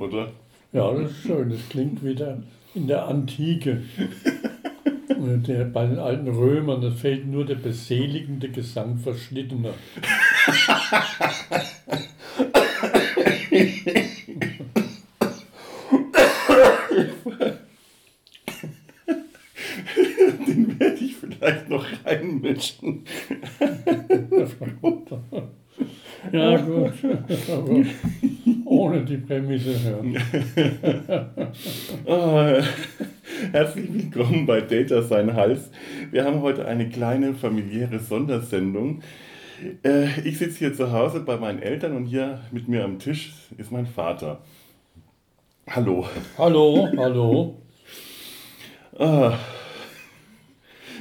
Oder? Ja, das ist schön. Das klingt wieder in der Antike. Der, bei den alten Römern, da fehlt nur der beseligende Gesang Verschnittener. Den werde ich vielleicht noch reinmischen. Ja, gut. Die Prämisse hören. Ah, herzlich willkommen bei Data Sein Hals. Wir haben heute eine kleine familiäre Sondersendung. Äh, ich sitze hier zu Hause bei meinen Eltern und hier mit mir am Tisch ist mein Vater. Hallo. Hallo, hallo. Ah.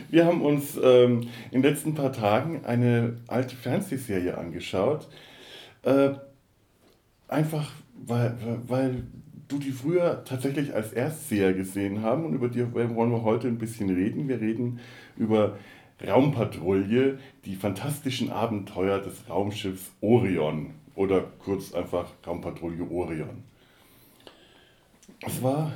Wir haben uns ähm, in den letzten paar Tagen eine alte Fernsehserie angeschaut. Äh, einfach, weil, weil du die früher tatsächlich als Erstseher gesehen haben und über die wollen wir heute ein bisschen reden. Wir reden über Raumpatrouille, die fantastischen Abenteuer des Raumschiffs Orion oder kurz einfach Raumpatrouille Orion. Es war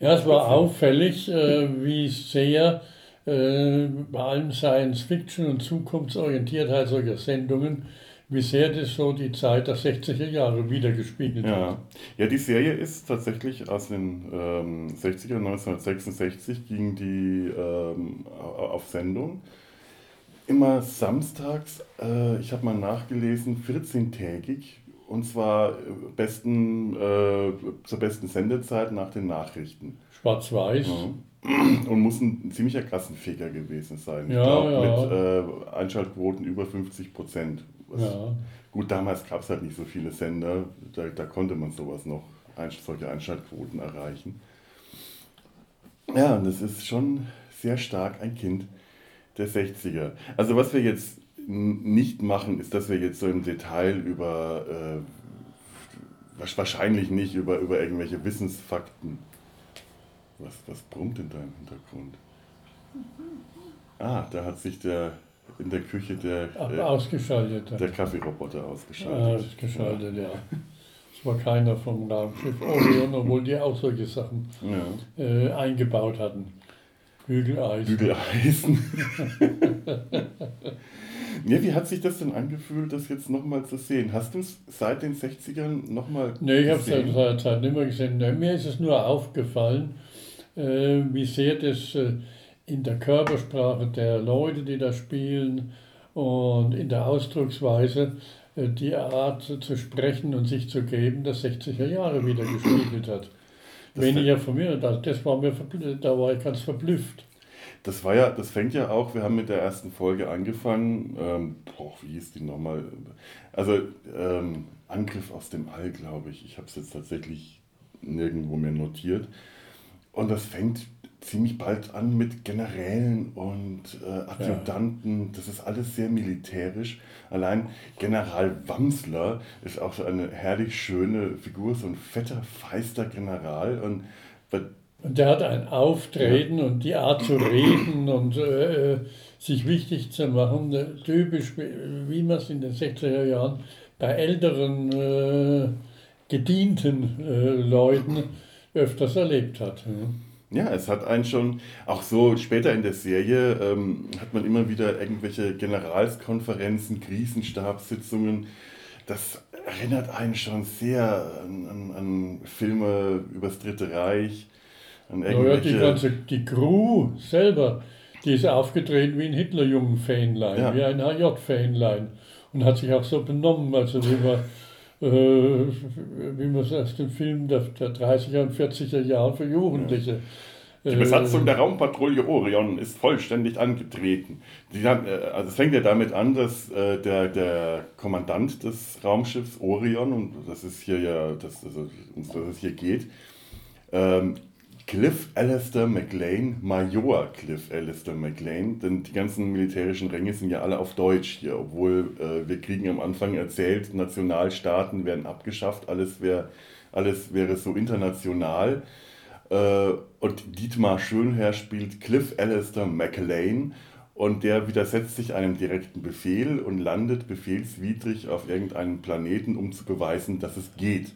Ja, es war auffällig, äh, wie sehr äh, bei allen Science-Fiction und Zukunftsorientiertheit solcher Sendungen, wie sehr das so die Zeit der 60er Jahre wiedergespiegelt hat. Ja. ja, die Serie ist tatsächlich aus den ähm, 60er, 1966 ging die ähm, au- auf Sendung. Immer samstags, äh, ich habe mal nachgelesen, 14-tägig und zwar äh, besten, äh, zur besten Sendezeit nach den Nachrichten. Schwarz-Weiß. Und muss ein ziemlicher Klassenfeger gewesen sein. Ich Ja, glaube, ja. mit äh, Einschaltquoten über 50 Prozent. Ja. Gut, damals gab es halt nicht so viele Sender, da, da konnte man sowas noch, solche Einschaltquoten erreichen. Ja, und das ist schon sehr stark ein Kind der 60er. Also was wir jetzt nicht machen, ist, dass wir jetzt so im Detail über, äh, wahrscheinlich nicht über, über irgendwelche Wissensfakten. Was, was brummt in deinem Hintergrund? Ah, da hat sich der in der Küche der, äh, ausgeschaltet. der Kaffeeroboter ausgeschaltet. ausgeschaltet, ja. Es war keiner vom Raumschiff Orion, obwohl die auch solche Sachen Ja. äh, eingebaut hatten. Bügeleis. Bügeleisen. ja, wie hat sich das denn angefühlt, das jetzt nochmal zu sehen? Hast du es seit den 60ern nochmal Nee, ich habe es gesehen? seit Zeit nicht mehr gesehen. Nee, mir ist es nur aufgefallen, äh, wie sehr das äh, in der Körpersprache der Leute, die da spielen und in der Ausdrucksweise äh, die Art zu sprechen und sich zu geben, der 60er Jahre wieder gespiegelt hat. Das Weniger von mir, das, das war mir, da war ich ganz verblüfft. Das war ja, das fängt ja auch, wir haben mit der ersten Folge angefangen, ähm, boah, wie hieß die nochmal? Also ähm, Angriff aus dem All, glaube ich. Ich habe es jetzt tatsächlich nirgendwo mehr notiert. Und das fängt ziemlich bald an mit Generälen und äh, Adjutanten. Das ist alles sehr militärisch. Allein General Wamsler ist auch so eine herrlich schöne Figur, so ein fetter, feister General. Und Und der hat ein Auftreten und die Art zu reden und äh, sich wichtig zu machen, äh, typisch wie, wie man es in den 60er Jahren bei älteren äh, gedienten äh, Leuten öfters erlebt hat. Ja, es hat einen schon, auch so später in der Serie, ähm, hat man immer wieder irgendwelche Generalskonferenzen, Krisenstabssitzungen. Das erinnert einen schon sehr an, an, an Filme übers Dritte Reich, an Ja, die irgendwelche. ganze die Crew selber, die ist aufgetreten wie ein Hitlerjungen-Fähnlein, Ja. wie ein HJ-Fähnlein und hat sich auch so benommen, also wie man, wie man es aus dem Film der, der 30er und 40er Jahre für Jugendliche. Die äh, Besatzung der Raumpatrouille Orion ist vollständig angetreten. Die haben, äh, also es fängt ja damit an, dass äh, der, der Kommandant des Raumschiffs Orion, und das ist hier ja, das, also, um das es hier geht, ähm, Cliff Alistair McLean, Major Cliff Alistair McLean, denn die ganzen militärischen Ränge sind ja alle auf Deutsch hier, obwohl äh, wir kriegen am Anfang erzählt, Nationalstaaten werden abgeschafft, alles, wär, alles wäre so international. Äh, und Dietmar Schönherr spielt Cliff Alistair McLean und der widersetzt sich einem direkten Befehl und landet befehlswidrig auf irgendeinem Planeten, um zu beweisen, dass es geht.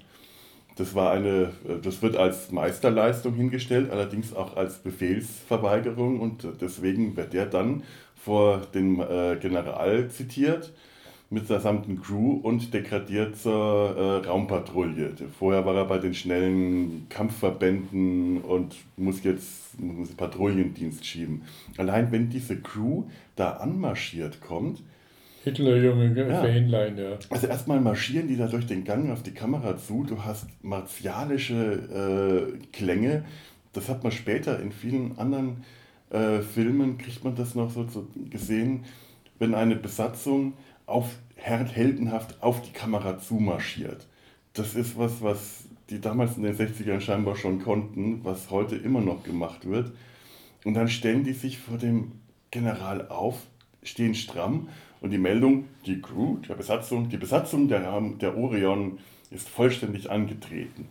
Das, war eine, das wird als Meisterleistung hingestellt, allerdings auch als Befehlsverweigerung und deswegen wird der dann vor dem äh, General zitiert mit der gesamten Crew und degradiert zur äh, Raumpatrouille. Vorher war er bei den schnellen Kampfverbänden und muss jetzt muss Patrouillendienst schieben. Allein wenn diese Crew da anmarschiert kommt, Hitlerjunge ja. Fähnlein, ja. Also erstmal marschieren die da durch den Gang auf die Kamera zu. Du hast martialische äh, Klänge. Das hat man später in vielen anderen äh, Filmen, kriegt man das noch so, so gesehen, wenn eine Besatzung auf, heldenhaft auf die Kamera zumarschiert. Das ist was, was die damals in den 60ern scheinbar schon konnten, was heute immer noch gemacht wird. Und dann stellen die sich vor dem General auf, stehen stramm und die Meldung, die Crew der Besatzung, die Besatzung der, der Orion ist vollständig angetreten.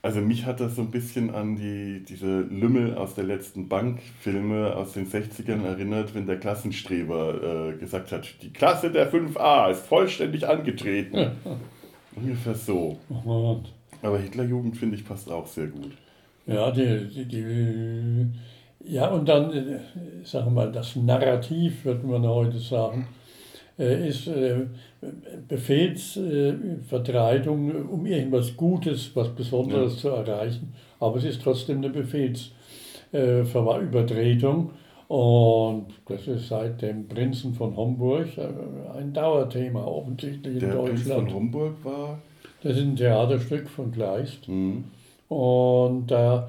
Also mich hat das so ein bisschen an die, diese Lümmel aus der letzten Bank-Filme aus den 60ern erinnert, wenn der Klassenstreber äh, gesagt hat, die Klasse der 5a ist vollständig angetreten. Ungefähr so. Aber Hitlerjugend finde ich passt auch sehr gut. Ja, die, die, die, ja und dann, äh, sagen wir mal, das Narrativ, würde man heute sagen, ist äh, Befehlsvertretung, um irgendwas Gutes, was Besonderes ja. zu erreichen. Aber es ist trotzdem eine Befehlsübertretung. Und das ist seit dem Prinzen von Homburg ein Dauerthema, offensichtlich in Der Deutschland. Prinz von Homburg war? Das ist ein Theaterstück von Kleist. Mhm. Und äh,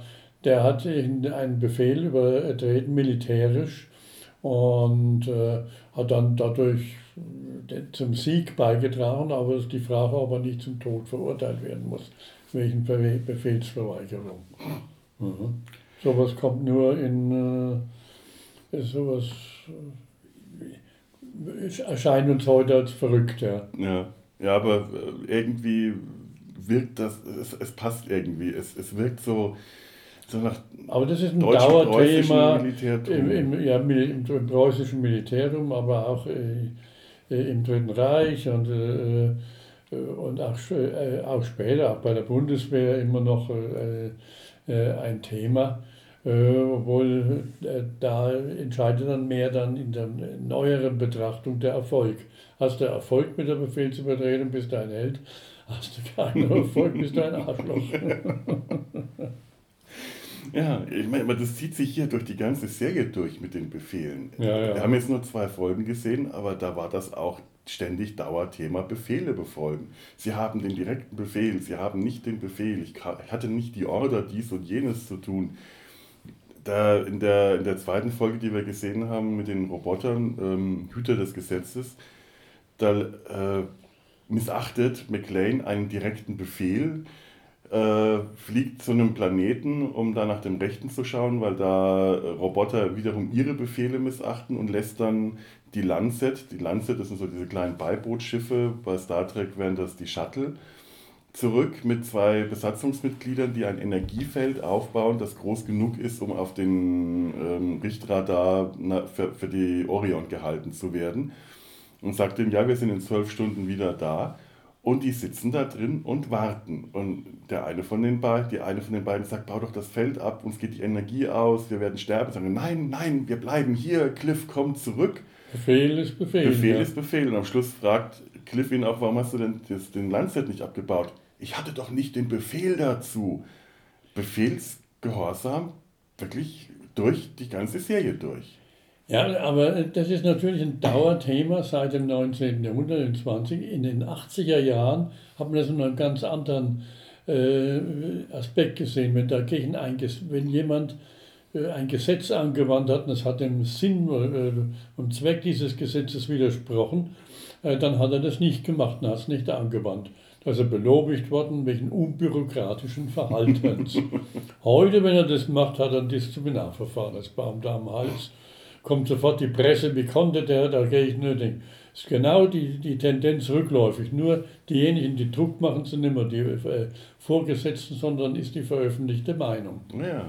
der hat einen Befehl übertreten, militärisch, und äh, hat dann dadurch zum Sieg beigetragen, aber die Frage, ob er nicht zum Tod verurteilt werden muss, wegen Befehlsverweigerung. Mhm. Sowas kommt nur in, äh, sowas äh, erscheint uns heute als verrückt, ja. Ja, ja aber äh, irgendwie wirkt das, es, es passt irgendwie, es, es wirkt so, aber das ist ein Dauerthema im, im, ja, im, im, preußischen Militärum, aber auch äh, äh, im Dritten Reich und, äh, äh, und auch, auch später, auch bei der Bundeswehr immer noch ein Thema. obwohl da entscheidet dann mehr dann in der neueren Betrachtung der Erfolg. Hast du Erfolg mit der Befehlsübertretung, bist du ein Held. Hast du keinen Erfolg, bist du ein Arschloch. Ja, ich meine, das zieht sich hier durch die ganze Serie durch mit den Befehlen. Ja, ja. Wir haben jetzt nur zwei Folgen gesehen, aber da war das auch ständig Dauerthema Befehle befolgen. Sie haben den direkten Befehl, sie haben nicht den Befehl. Ich hatte nicht die Order, dies und jenes zu tun. Da in, der, in der zweiten Folge, die wir gesehen haben mit den Robotern, ähm, Hüter des Gesetzes, da äh, missachtet McLean einen direkten Befehl, äh, fliegt zu einem Planeten, um da nach dem Rechten zu schauen, weil da äh, Roboter wiederum ihre Befehle missachten und lässt dann die Lancet, die Lancet, das sind so diese kleinen Beibootschiffe, bei Star Trek wären das die Shuttle, zurück mit zwei Besatzungsmitgliedern, die ein Energiefeld aufbauen, das groß genug ist, um auf den ähm, Richtradar na, für, für die Orion gehalten zu werden. Und sagt ihm, ja, wir sind in zwölf Stunden wieder da. Und die sitzen da drin und warten. Und der eine von den beiden, die eine von den beiden sagt, bau doch das Feld ab, uns geht die Energie aus, wir werden sterben. Sagen, nein, nein, wir bleiben hier, Cliff kommt zurück. Befehl ist Befehl. Befehl ja. ist Befehl. Und am Schluss fragt Cliff ihn auch, warum hast du denn das, den Lancet nicht abgebaut? Ich hatte doch nicht den Befehl dazu. Befehlsgehorsam wirklich durch die ganze Serie durch. Ja, aber das ist natürlich ein Dauerthema seit dem 19. Jahrhundert, in 20. In den 80er Jahren haben wir das in einem ganz anderen äh, Aspekt gesehen. Wenn dagegen ein, wenn jemand äh, ein Gesetz angewandt hat und es hat dem Sinn äh, und Zweck dieses Gesetzes widersprochen, äh, dann hat er das nicht gemacht und hat es nicht angewandt. Da ist er belobigt worden wegen unbürokratischen Verhaltens. Heute, wenn er das macht, hat er ein Disziplinarverfahren als Beamter am Hals kommt sofort die Presse, wie konnte der, da gehe ich nur denken. Das ist genau die, die Tendenz rückläufig. Nur diejenigen, die Druck machen, sind immer die äh, Vorgesetzten, sondern ist die veröffentlichte Meinung. Ja.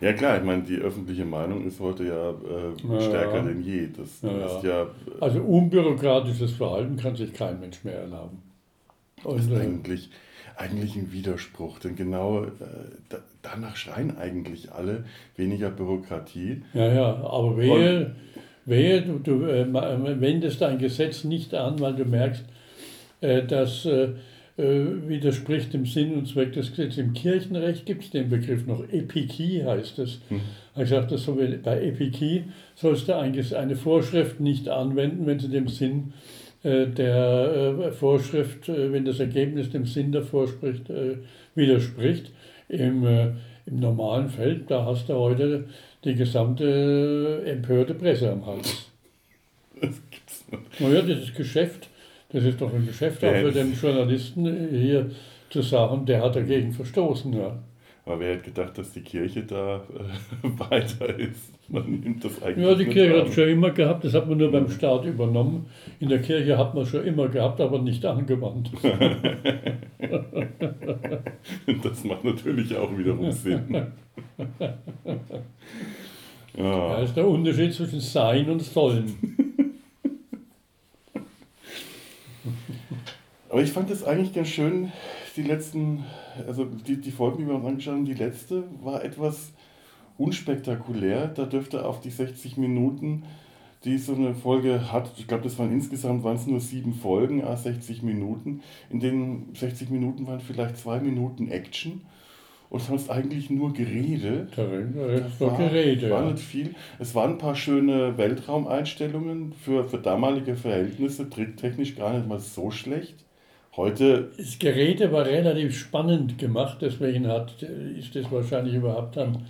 Ja klar, ich meine, die öffentliche Meinung ist heute ja, äh, Ja, stärker ja. denn je. Das Ja, ist ja, Also unbürokratisches Verhalten kann sich kein Mensch mehr erlauben. Und, ist äh, eigentlich, ein Widerspruch, denn genau äh, da, danach schreien eigentlich alle weniger Bürokratie. ja, ja, aber wehe, wehe du, du äh, ma- wendest dein Gesetz nicht an, weil du merkst, äh, das äh, äh, widerspricht dem Sinn und Zweck des Gesetzes. Im Kirchenrecht gibt es den Begriff noch, Epikie heißt es. Hm. Er sagt, das so wie bei Epikie sollst du eine Vorschrift nicht anwenden, wenn sie dem Sinn äh, der äh, Vorschrift, äh, wenn das Ergebnis dem Sinn der Vorschrift äh, widerspricht. Im, äh, Im normalen Feld, da hast du heute die gesamte äh, empörte Presse am Hals. Das gibt's nicht. Naja, das ist Geschäft. Das ist doch ein Geschäft auch für den Journalisten äh, hier zu sagen, der hat dagegen verstoßen. Ja. Aber wer hätte gedacht, dass die Kirche da äh, weiter ist? Man nimmt das eigentlich Ja, die Kirche an. hat es schon immer gehabt, das hat man nur beim Staat übernommen. In der Kirche hat man schon immer gehabt, aber nicht angewandt. Das macht natürlich auch wiederum Sinn. Das Ja. ist der Unterschied zwischen Sein und Sollen. Aber ich fand es eigentlich ganz schön, die letzten, also die, die Folgen, die wir uns angeschaut haben, die letzte war etwas unspektakulär. Da dürfte auf die 60 Minuten, die so eine Folge hat, ich glaube, das waren insgesamt waren es nur sieben Folgen, a 60 Minuten. In den 60 Minuten waren vielleicht zwei Minuten Action und sonst eigentlich nur Gerede. Ist doch Gerede. war nicht viel. Es waren ein paar schöne Weltraumeinstellungen für, für damalige Verhältnisse, tricktechnisch gar nicht mal so schlecht. Heute, Das Gerede war relativ spannend gemacht, deswegen hat, ist das wahrscheinlich überhaupt dann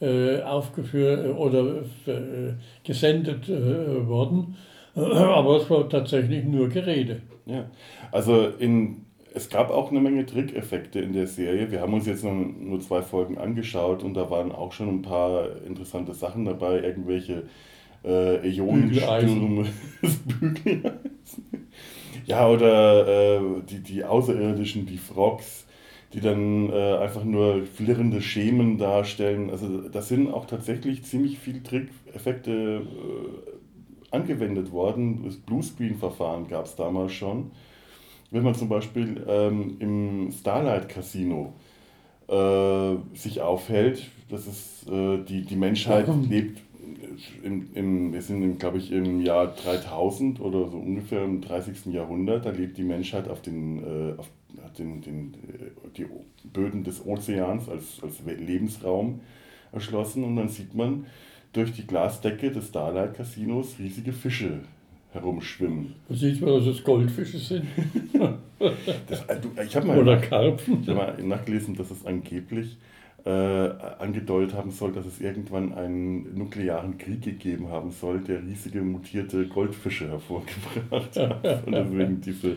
äh, aufgeführt oder äh, gesendet äh, worden. Aber es war tatsächlich nur Gerede. ja, also in, es gab auch eine Menge Trickeffekte in der Serie. Wir haben uns jetzt nur, nur zwei Folgen angeschaut und da waren auch schon ein paar interessante Sachen dabei, irgendwelche äh, Ionenstürme, Bügeleisen. Ja, oder äh, die, die Außerirdischen, die Frogs, die dann äh, einfach nur flirrende Schemen darstellen. Also da sind auch tatsächlich ziemlich viel Trickeffekte äh, angewendet worden. Das Bluescreen-Verfahren gab es damals schon. Wenn man zum Beispiel ähm, im Starlight Casino äh, sich aufhält, das ist äh, die, die Menschheit lebt im, im, wir sind, glaube ich, im Jahr 3000 oder so ungefähr im 30. Jahrhundert. Da lebt die Menschheit auf den, äh, auf, den, den, äh, die Böden des Ozeans als, als Lebensraum erschlossen. Und dann sieht man durch die Glasdecke des Starlight Casinos riesige Fische herumschwimmen. Da sieht man, dass es Goldfische sind Das, äh, ich habe mal, oder Karpfen. ich hab mal nachgelesen, dass es angeblich äh, angedeutet haben soll, dass es irgendwann einen nuklearen Krieg gegeben haben soll, der riesige mutierte Goldfische hervorgebracht hat. Und deswegen diese,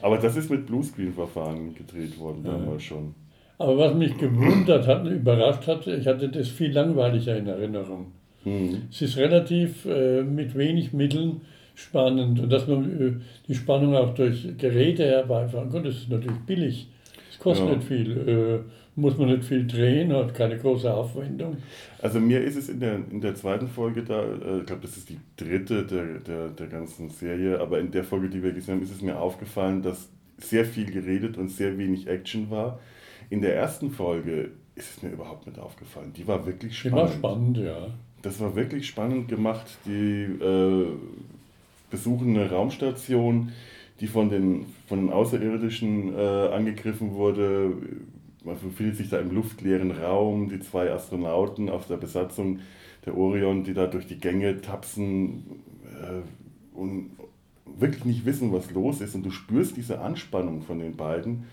aber das ist mit Bluescreen-Verfahren gedreht worden damals schon. Aber was mich gewundert hat und überrascht hat, ich hatte das viel langweiliger in Erinnerung. Hm. Es ist relativ äh, mit wenig Mitteln spannend und dass man äh, die Spannung auch durch Geräte herbeifahren kann, das ist natürlich billig. Es kostet Ja. nicht viel, äh, muss man nicht viel drehen, hat keine große Aufwendung. Also mir ist es in der, in der zweiten Folge da, äh, ich glaube, das ist die dritte der, der, der ganzen Serie, aber in der Folge, die wir gesehen haben, ist es mir aufgefallen, dass sehr viel geredet und sehr wenig Action war. In der ersten Folge ist es mir überhaupt nicht aufgefallen. Die war wirklich spannend. spannend, ja. Das war wirklich spannend gemacht. Die äh, besuchen eine Raumstation, die von den, von den Außerirdischen äh, angegriffen wurde. Man befindet sich da im luftleeren Raum. Die zwei Astronauten aus der Besatzung der Orion, die da durch die Gänge tapsen äh, und wirklich nicht wissen, was los ist. Und du spürst diese Anspannung von den beiden.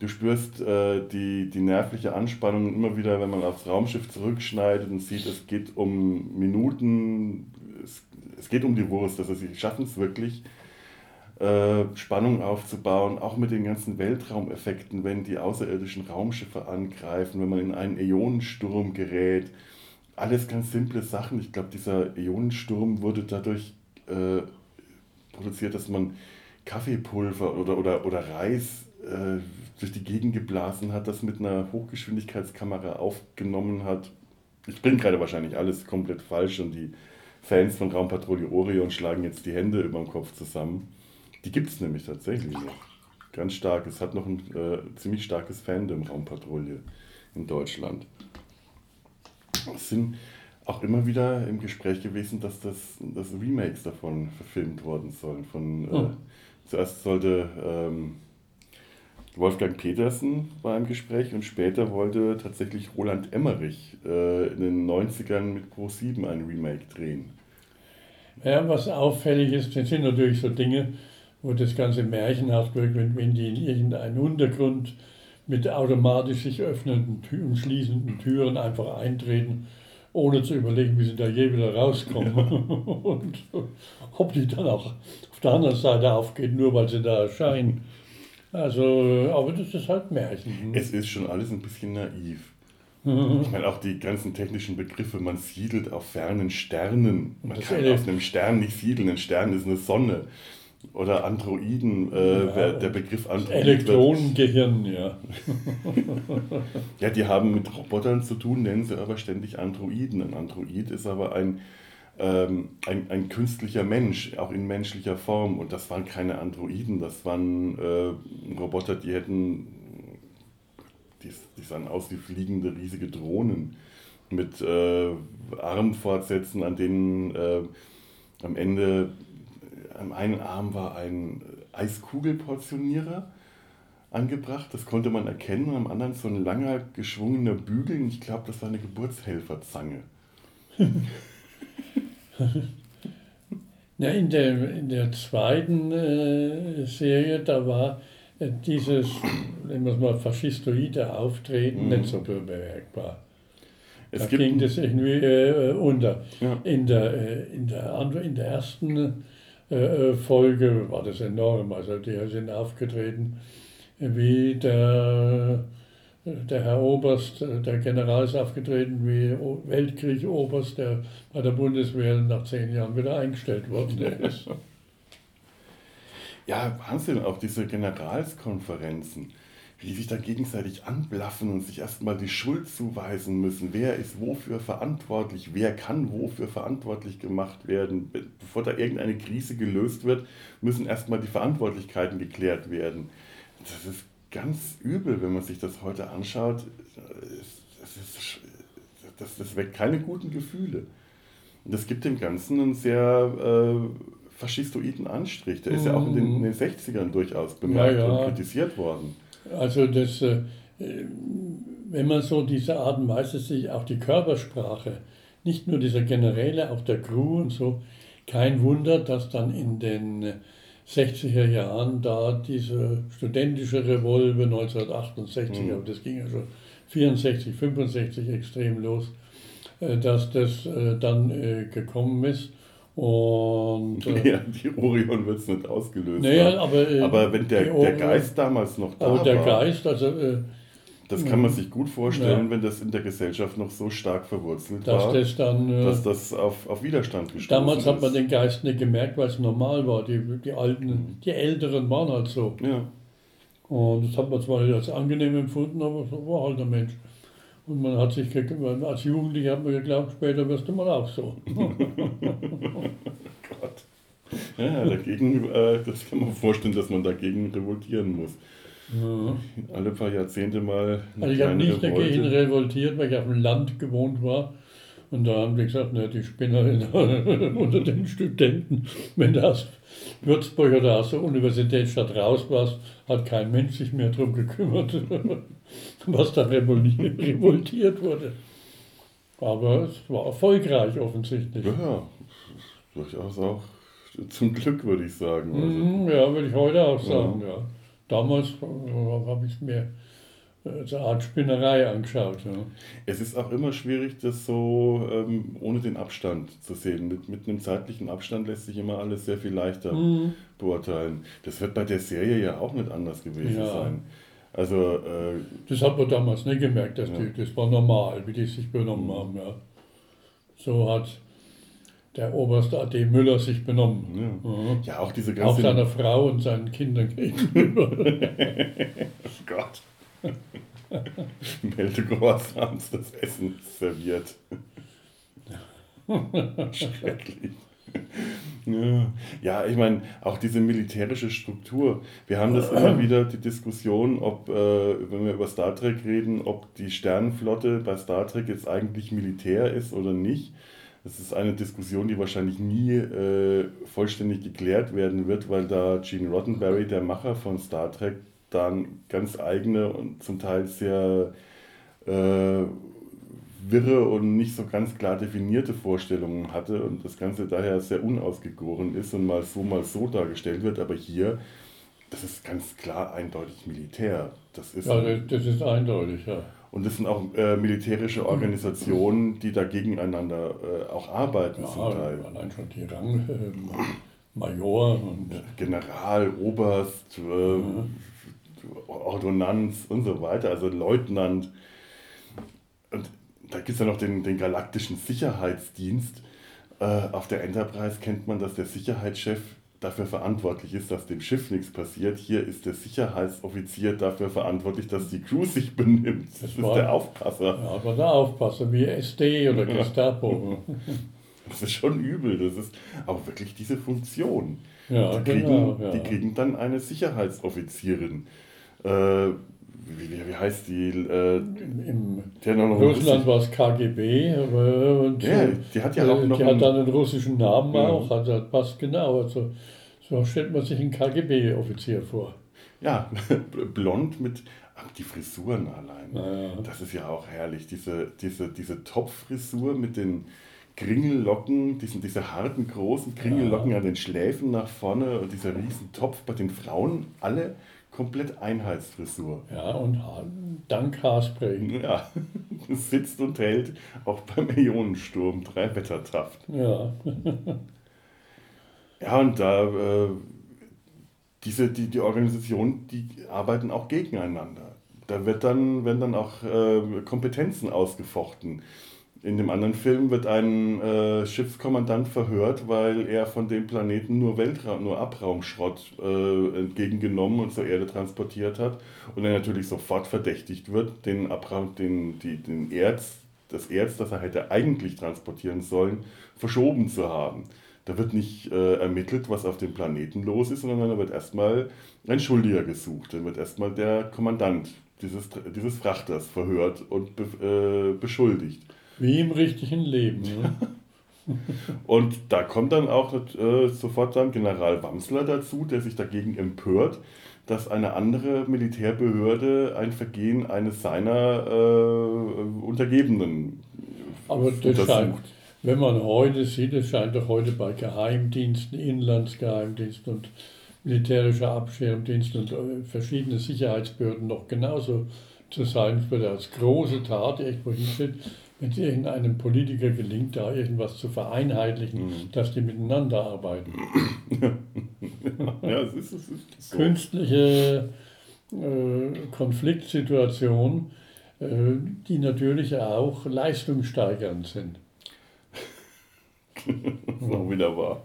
Du spürst äh, die, die nervliche Anspannung immer wieder, wenn man aufs Raumschiff zurückschneidet und sieht, es geht um Minuten, es, es geht um die Wurst. Also sie schaffen es wirklich, Spannung aufzubauen, auch mit den ganzen Weltraumeffekten, wenn die außerirdischen Raumschiffe angreifen, wenn man in einen Ionensturm gerät. Alles ganz simple Sachen. Ich glaube, dieser Ionensturm wurde dadurch äh, produziert, dass man Kaffeepulver oder, oder, oder Reis äh, durch die Gegend geblasen hat, das mit einer Hochgeschwindigkeitskamera aufgenommen hat. ich bin gerade wahrscheinlich alles komplett falsch und die Fans von Raumpatrouille Orion schlagen jetzt die Hände über dem Kopf zusammen. Die gibt es nämlich tatsächlich noch. Ganz stark. Es hat noch ein äh, ziemlich starkes Fandom Raumpatrouille in Deutschland. Es sind auch immer wieder im Gespräch gewesen, dass das dass Remakes davon verfilmt worden sollen. Von, äh, hm. Zuerst sollte ähm, Wolfgang Petersen war im Gespräch und später wollte tatsächlich Roland Emmerich äh, in den 90ern mit Pro7 ein Remake drehen. Ja, was auffällig ist, das sind natürlich so Dinge, wo das ganze märchenhaft wirkt, wenn, wenn die in irgendeinen Untergrund mit automatisch sich öffnenden und schließenden Türen einfach eintreten, ohne zu überlegen, wie sie da je wieder rauskommen. und ob die dann auch auf der anderen Seite aufgeht, nur weil sie da erscheinen. Also, aber das ist halt Märchen. Es ist schon alles ein bisschen naiv. Mhm. Ich meine, auch die ganzen technischen Begriffe, man siedelt auf fernen Sternen. Man das kann auf einem Stern nicht siedeln, ein Stern ist eine Sonne. Oder Androiden, äh, ja, der Begriff Android. Elektronengehirn, ja. ja, die haben mit Robotern zu tun, nennen sie aber ständig Androiden. Ein Android ist aber ein ähm, ein, ein künstlicher Mensch, auch in menschlicher Form. Und das waren keine Androiden, das waren äh, Roboter, die hätten, die, die sahen aus wie fliegende riesige Drohnen mit äh, Armfortsätzen, an denen äh, am Ende am einen Arm war ein Eiskugelportionierer angebracht, das konnte man erkennen, und am anderen so ein langer geschwungener Bügel, ich glaube, das war eine Geburtshelferzange. Ja, in, der, in der zweiten äh, Serie, da war äh, dieses, nennen wir es mal, faschistoide Auftreten mhm. nicht so bemerkbar. Es da ging das irgendwie äh, unter. Ja. In, der, äh, in, der, in der ersten äh, Folge war das enorm. Also die sind aufgetreten wie der der Herr Oberst, äh, der General ist aufgetreten wie Weltkriegoberst, der bei der Bundeswehr nach zehn Jahren wieder eingestellt worden ist. Ja, Wahnsinn, auch diese Generalskonferenzen, wie die sich da gegenseitig anblaffen und sich erstmal die Schuld zuweisen müssen. Wer ist wofür verantwortlich? Wer kann wofür verantwortlich gemacht werden? Bevor da irgendeine Krise gelöst wird, müssen erstmal die Verantwortlichkeiten geklärt werden. Das ist ganz übel, wenn man sich das heute anschaut. Das, ist, das, das weckt keine guten Gefühle. Und das gibt dem Ganzen einen sehr äh, faschistoiden Anstrich. Der ist ja auch in den, in den 60ern durchaus bemerkt ja, ja. und kritisiert worden. Also das, äh, wenn man so diese Art und Weise sich auch die Körpersprache, nicht nur dieser Generäle, auch der Crew und so, kein Wunder, dass dann in den 60er Jahren da diese studentische Revolve 1968, mhm. aber das ging ja schon 64, 65 extrem los, äh, dass das äh, dann äh, gekommen ist. Und, ja, die Orion wird es nicht ausgelöst. Naja, aber, aber wenn der, der Geist damals noch da war. Aber der Geist, also das kann man sich gut vorstellen, ja. wenn das in der Gesellschaft noch so stark verwurzelt dass war, das dann, äh, dass das auf, auf Widerstand gestoßen Damals hat man den Geist nicht gemerkt, weil es normal war. Die, die Alten, mhm. die Älteren waren halt so. Ja. Und das hat man zwar nicht als angenehm empfunden, aber so war halt der Mensch. Und man hat sich, als Jugendlicher hat man geglaubt, später wirst du mal auch so. oh Gott. Ja, dagegen, äh, das kann man vorstellen, dass man dagegen revoltieren muss. Ja. Alle paar Jahrzehnte mal. Also ich habe nicht Revolte. dagegen revoltiert, weil ich auf dem Land gewohnt war. Und da haben die gesagt, ne, die Spinnerin unter den Studenten, wenn du aus Würzburg oder aus der Universitätsstadt raus warst, hat kein Mensch sich mehr darum gekümmert, was da revoltiert wurde. Aber es war erfolgreich offensichtlich. Ja, durchaus auch zum Glück, würde ich sagen. Also, mhm, ja, würde ich heute auch sagen, ja. ja damals äh, habe ich es mir als eine Art Spinnerei angeschaut. Ja. Es ist auch immer schwierig, das so ähm, ohne den Abstand zu sehen. Mit, mit einem zeitlichen Abstand lässt sich immer alles sehr viel leichter mhm. beurteilen. Das wird bei der Serie ja auch nicht anders gewesen ja. sein. Also, äh, das hat man damals nicht gemerkt, dass ja. die, das war normal, wie die sich benommen mhm. haben. Ja. So hat der Oberst A.D. Müller sich benommen. Ja, ja. ja auch diese ganze. Auch seiner Frau und seinen Kindern gegenüber. Gott. Meldegehorsams das Essen serviert. Schrecklich. Ja, ich meine, auch diese militärische Struktur. Wir haben das immer wieder, die Diskussion, ob, äh, wenn wir über Star Trek reden, ob die Sternenflotte bei Star Trek jetzt eigentlich Militär ist oder nicht. Das ist eine Diskussion, die wahrscheinlich nie äh, vollständig geklärt werden wird, weil da Gene Roddenberry, der Macher von Star Trek, dann ganz eigene und zum Teil sehr äh, wirre und nicht so ganz klar definierte Vorstellungen hatte und das Ganze daher sehr unausgegoren ist und mal so, mal so dargestellt wird. Aber hier, das ist ganz klar eindeutig Militär. Das ist ja, das ist eindeutig, ja. Und das sind auch äh, militärische Organisationen, die da gegeneinander äh, auch arbeiten ja, zum Teil. Allein schon die Rang, äh, Major und General, Oberst, äh, mhm. Ordonnanz und so weiter, also Leutnant. Und da gibt es ja noch den, den galaktischen Sicherheitsdienst. Äh, auf der Enterprise kennt man, dass der Sicherheitschef dafür verantwortlich ist, dass dem Schiff nichts passiert. Hier ist der Sicherheitsoffizier dafür verantwortlich, dass die Crew sich benimmt. Das, das ist war, der Aufpasser. Ja, aber der Aufpasser, wie SD oder Gestapo. Das ist schon übel. Das ist auch wirklich diese Funktion. Ja, die, kriegen, genau, ja. die kriegen dann eine Sicherheitsoffizierin. Äh, wie, wie, heißt die? Äh, Im Russland war es KGB. Und ja, die hat ja auch noch. Die hat dann einen russischen Namen ja. auch, also das passt genau. Also, so stellt man sich einen KGB-Offizier vor. Ja, blond mit. Die Frisuren allein. Ja. Das ist ja auch herrlich. Diese, diese, diese Topfrisur mit den Kringellocken, diesen, diese harten, großen Kringellocken ja. an den Schläfen nach vorne und dieser riesen Topf bei den Frauen, alle komplett Einheitsfrisur. Ja, und dank Haarspray. Ja, sitzt und hält auch beim Ionensturm drei Wettertaft. Ja. ja, und da, äh, diese, die, die Organisationen, die arbeiten auch gegeneinander. Da wird dann, werden dann auch äh, Kompetenzen ausgefochten. In dem anderen Film wird ein äh, Schiffskommandant verhört, weil er von dem Planeten nur Weltraum, nur Abraumschrott äh, entgegengenommen und zur Erde transportiert hat und er natürlich sofort verdächtigt wird, den Abraum, den, die, den Erz, das Erz, das er hätte eigentlich transportieren sollen, verschoben zu haben. Da wird nicht äh, ermittelt, was auf dem Planeten los ist, sondern da wird erstmal ein Schuldiger gesucht. Dann wird erstmal der Kommandant dieses, dieses Frachters verhört und be, äh, beschuldigt. Wie im richtigen Leben. Ne? Und da kommt dann auch äh, sofort dann General Wamsler dazu, der sich dagegen empört, dass eine andere Militärbehörde ein Vergehen eines seiner äh, Untergebenen Aber das scheint, wenn man heute sieht, es scheint doch heute bei Geheimdiensten, Inlandsgeheimdiensten und militärischer Abschirmdienst und äh, verschiedene Sicherheitsbehörden noch genauso zu sein. Es wird als große Tat irgendwo hinsteht, wenn es irgendeinem Politiker gelingt, da irgendwas zu vereinheitlichen, mhm. dass die miteinander arbeiten. ja, es ist, es ist so. Künstliche äh, Konfliktsituationen, äh, die natürlich auch leistungssteigernd sind. so wieder wahr.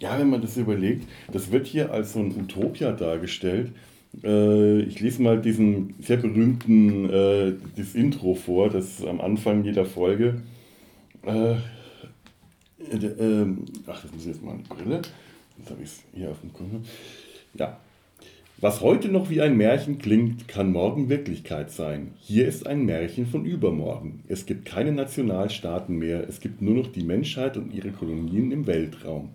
Ja, wenn man das überlegt, das wird hier als so ein Utopia dargestellt, ich lese mal diesen sehr berühmten äh, das Intro vor, das am Anfang jeder Folge. Äh, äh, ach, das muss ich jetzt mal eine Brille. Jetzt habe ich es hier auf dem Kunde. Ja. Was heute noch wie ein Märchen klingt, kann morgen Wirklichkeit sein. Hier ist ein Märchen von übermorgen. Es gibt keine Nationalstaaten mehr, es gibt nur noch die Menschheit und ihre Kolonien im Weltraum.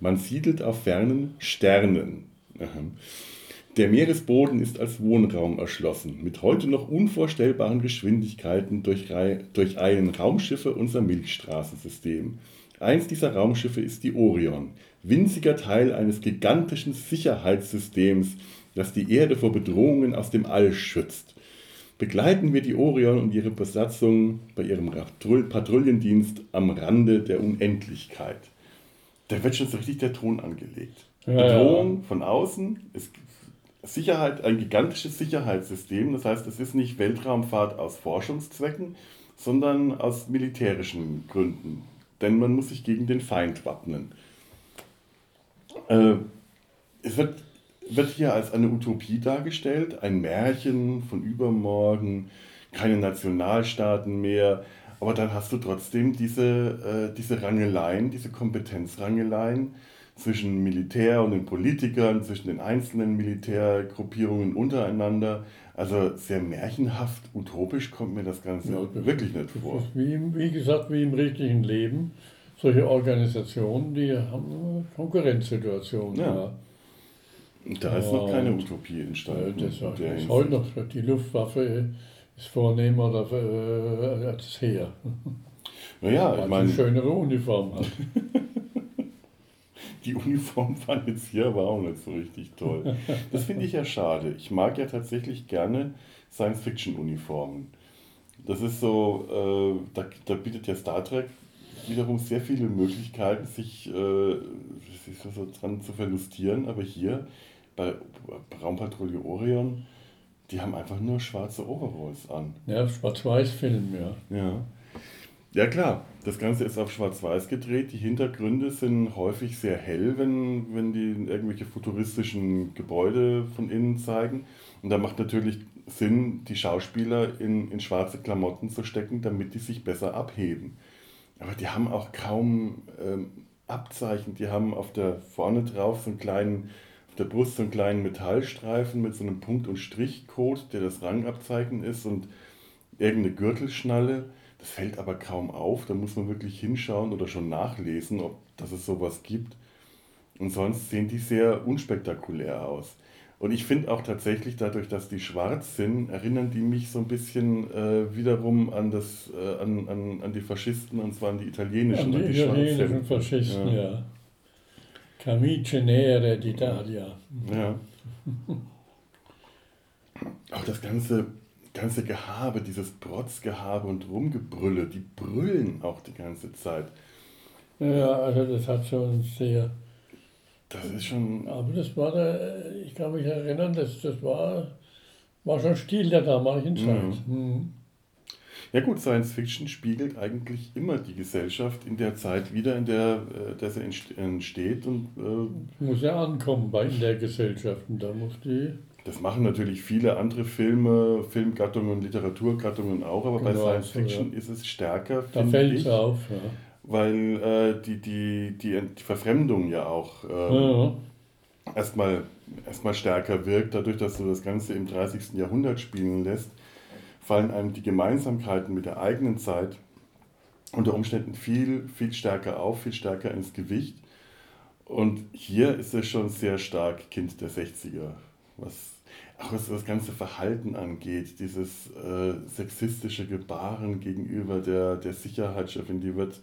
Man siedelt auf fernen Sternen. Aha. Der Meeresboden ist als Wohnraum erschlossen. Mit heute noch unvorstellbaren Geschwindigkeiten durcheilen Raumschiffe unser Milchstraßensystem. Eins dieser Raumschiffe ist die Orion, winziger Teil eines gigantischen Sicherheitssystems, das die Erde vor Bedrohungen aus dem All schützt. Begleiten wir die Orion und ihre Besatzung bei ihrem Patrouillendienst am Rande der Unendlichkeit. Da wird schon so richtig der Ton angelegt. Ja, Bedrohung ja. von außen, es Sicherheit, ein gigantisches Sicherheitssystem. Das heißt, es ist nicht Weltraumfahrt aus Forschungszwecken, sondern aus militärischen Gründen. Denn man muss sich gegen den Feind wappnen. Äh, es wird wird hier als eine Utopie dargestellt, ein Märchen von übermorgen, keine Nationalstaaten mehr. Aber dann hast du trotzdem diese, äh, diese Rangeleien, diese Kompetenzrangeleien zwischen Militär und den Politikern, zwischen den einzelnen Militärgruppierungen untereinander. Also sehr märchenhaft, utopisch kommt mir das Ganze Ja, das- wirklich nicht vor. wie, wie gesagt, wie im richtigen Leben. Solche Organisationen, die haben Konkurrenzsituationen. Ja. Ja. Da ist noch keine Utopie entstanden. Das in der ist heute noch. Die Luftwaffe ist vornehmer dafür, äh, als das Heer. Naja, ich eine meine, schönere Uniform hat. die Uniform fand jetzt hier aber auch nicht so richtig toll. Das finde ich ja schade. Ich mag ja tatsächlich gerne Science-Fiction-Uniformen. Das ist so, äh, da, da bietet ja Star Trek wiederum sehr viele Möglichkeiten, sich, äh, sich so, dran zu verlustieren. Aber hier bei Raumpatrouille Orion, die haben einfach nur schwarze Overalls an. Ja, Schwarz-Weiß-Film, ja. Ja. Ja klar, das Ganze ist auf Schwarz-Weiß gedreht. Die Hintergründe sind häufig sehr hell, wenn, wenn die irgendwelche futuristischen Gebäude von innen zeigen. Und da macht natürlich Sinn, die Schauspieler in, in schwarze Klamotten zu stecken, damit die sich besser abheben. Aber die haben auch kaum ähm, Abzeichen. Die haben auf der vorne drauf so einen kleinen, auf der Brust so einen kleinen Metallstreifen mit so einem Punkt- und Strichcode, der das Rangabzeichen ist und irgendeine Gürtelschnalle. Das fällt aber kaum auf. Da muss man wirklich hinschauen oder schon nachlesen, ob dass es sowas gibt. Und sonst sehen die sehr unspektakulär aus. Und ich finde auch tatsächlich, dadurch, dass die schwarz sind, erinnern die mich so ein bisschen äh, wiederum an, das, äh, an, an, an die Faschisten, und zwar an die italienischen, An die italienischen Schwarzhemden. Faschisten, Ja. ja. Camicie Nere d'Italia. Ja. Auch das ganze, ganze Gehabe, dieses Protzgehabe und Rumgebrülle, die brüllen auch die ganze Zeit. Ja, also das hat schon sehr. Das ist schon. Aber das war der, ich kann mich erinnern, das, das war, war schon Stil der damaligen Zeit. Mhm. Ja gut, Science Fiction spiegelt eigentlich immer die Gesellschaft in der Zeit wieder, in der, äh, entst- entsteht. Und äh, Muss ja ankommen bei in der Gesellschaft. Und da muss die. Das machen natürlich viele andere Filme, Filmgattungen, Literaturgattungen auch, aber bei Genau, Science so, Fiction ist es stärker, Da fällt ich, es auf. Ja. weil äh, die, die, die, die Verfremdung ja auch ähm, Ja. erstmal, erstmal stärker wirkt, dadurch, dass du das Ganze im 30. Jahrhundert spielen lässt, fallen einem die Gemeinsamkeiten mit der eigenen Zeit unter Umständen viel, viel stärker auf, viel stärker ins Gewicht. Und hier ist es schon sehr stark Kind der 60er, was auch was das ganze Verhalten angeht, dieses äh, sexistische Gebaren gegenüber der, der Sicherheitschefin, die wird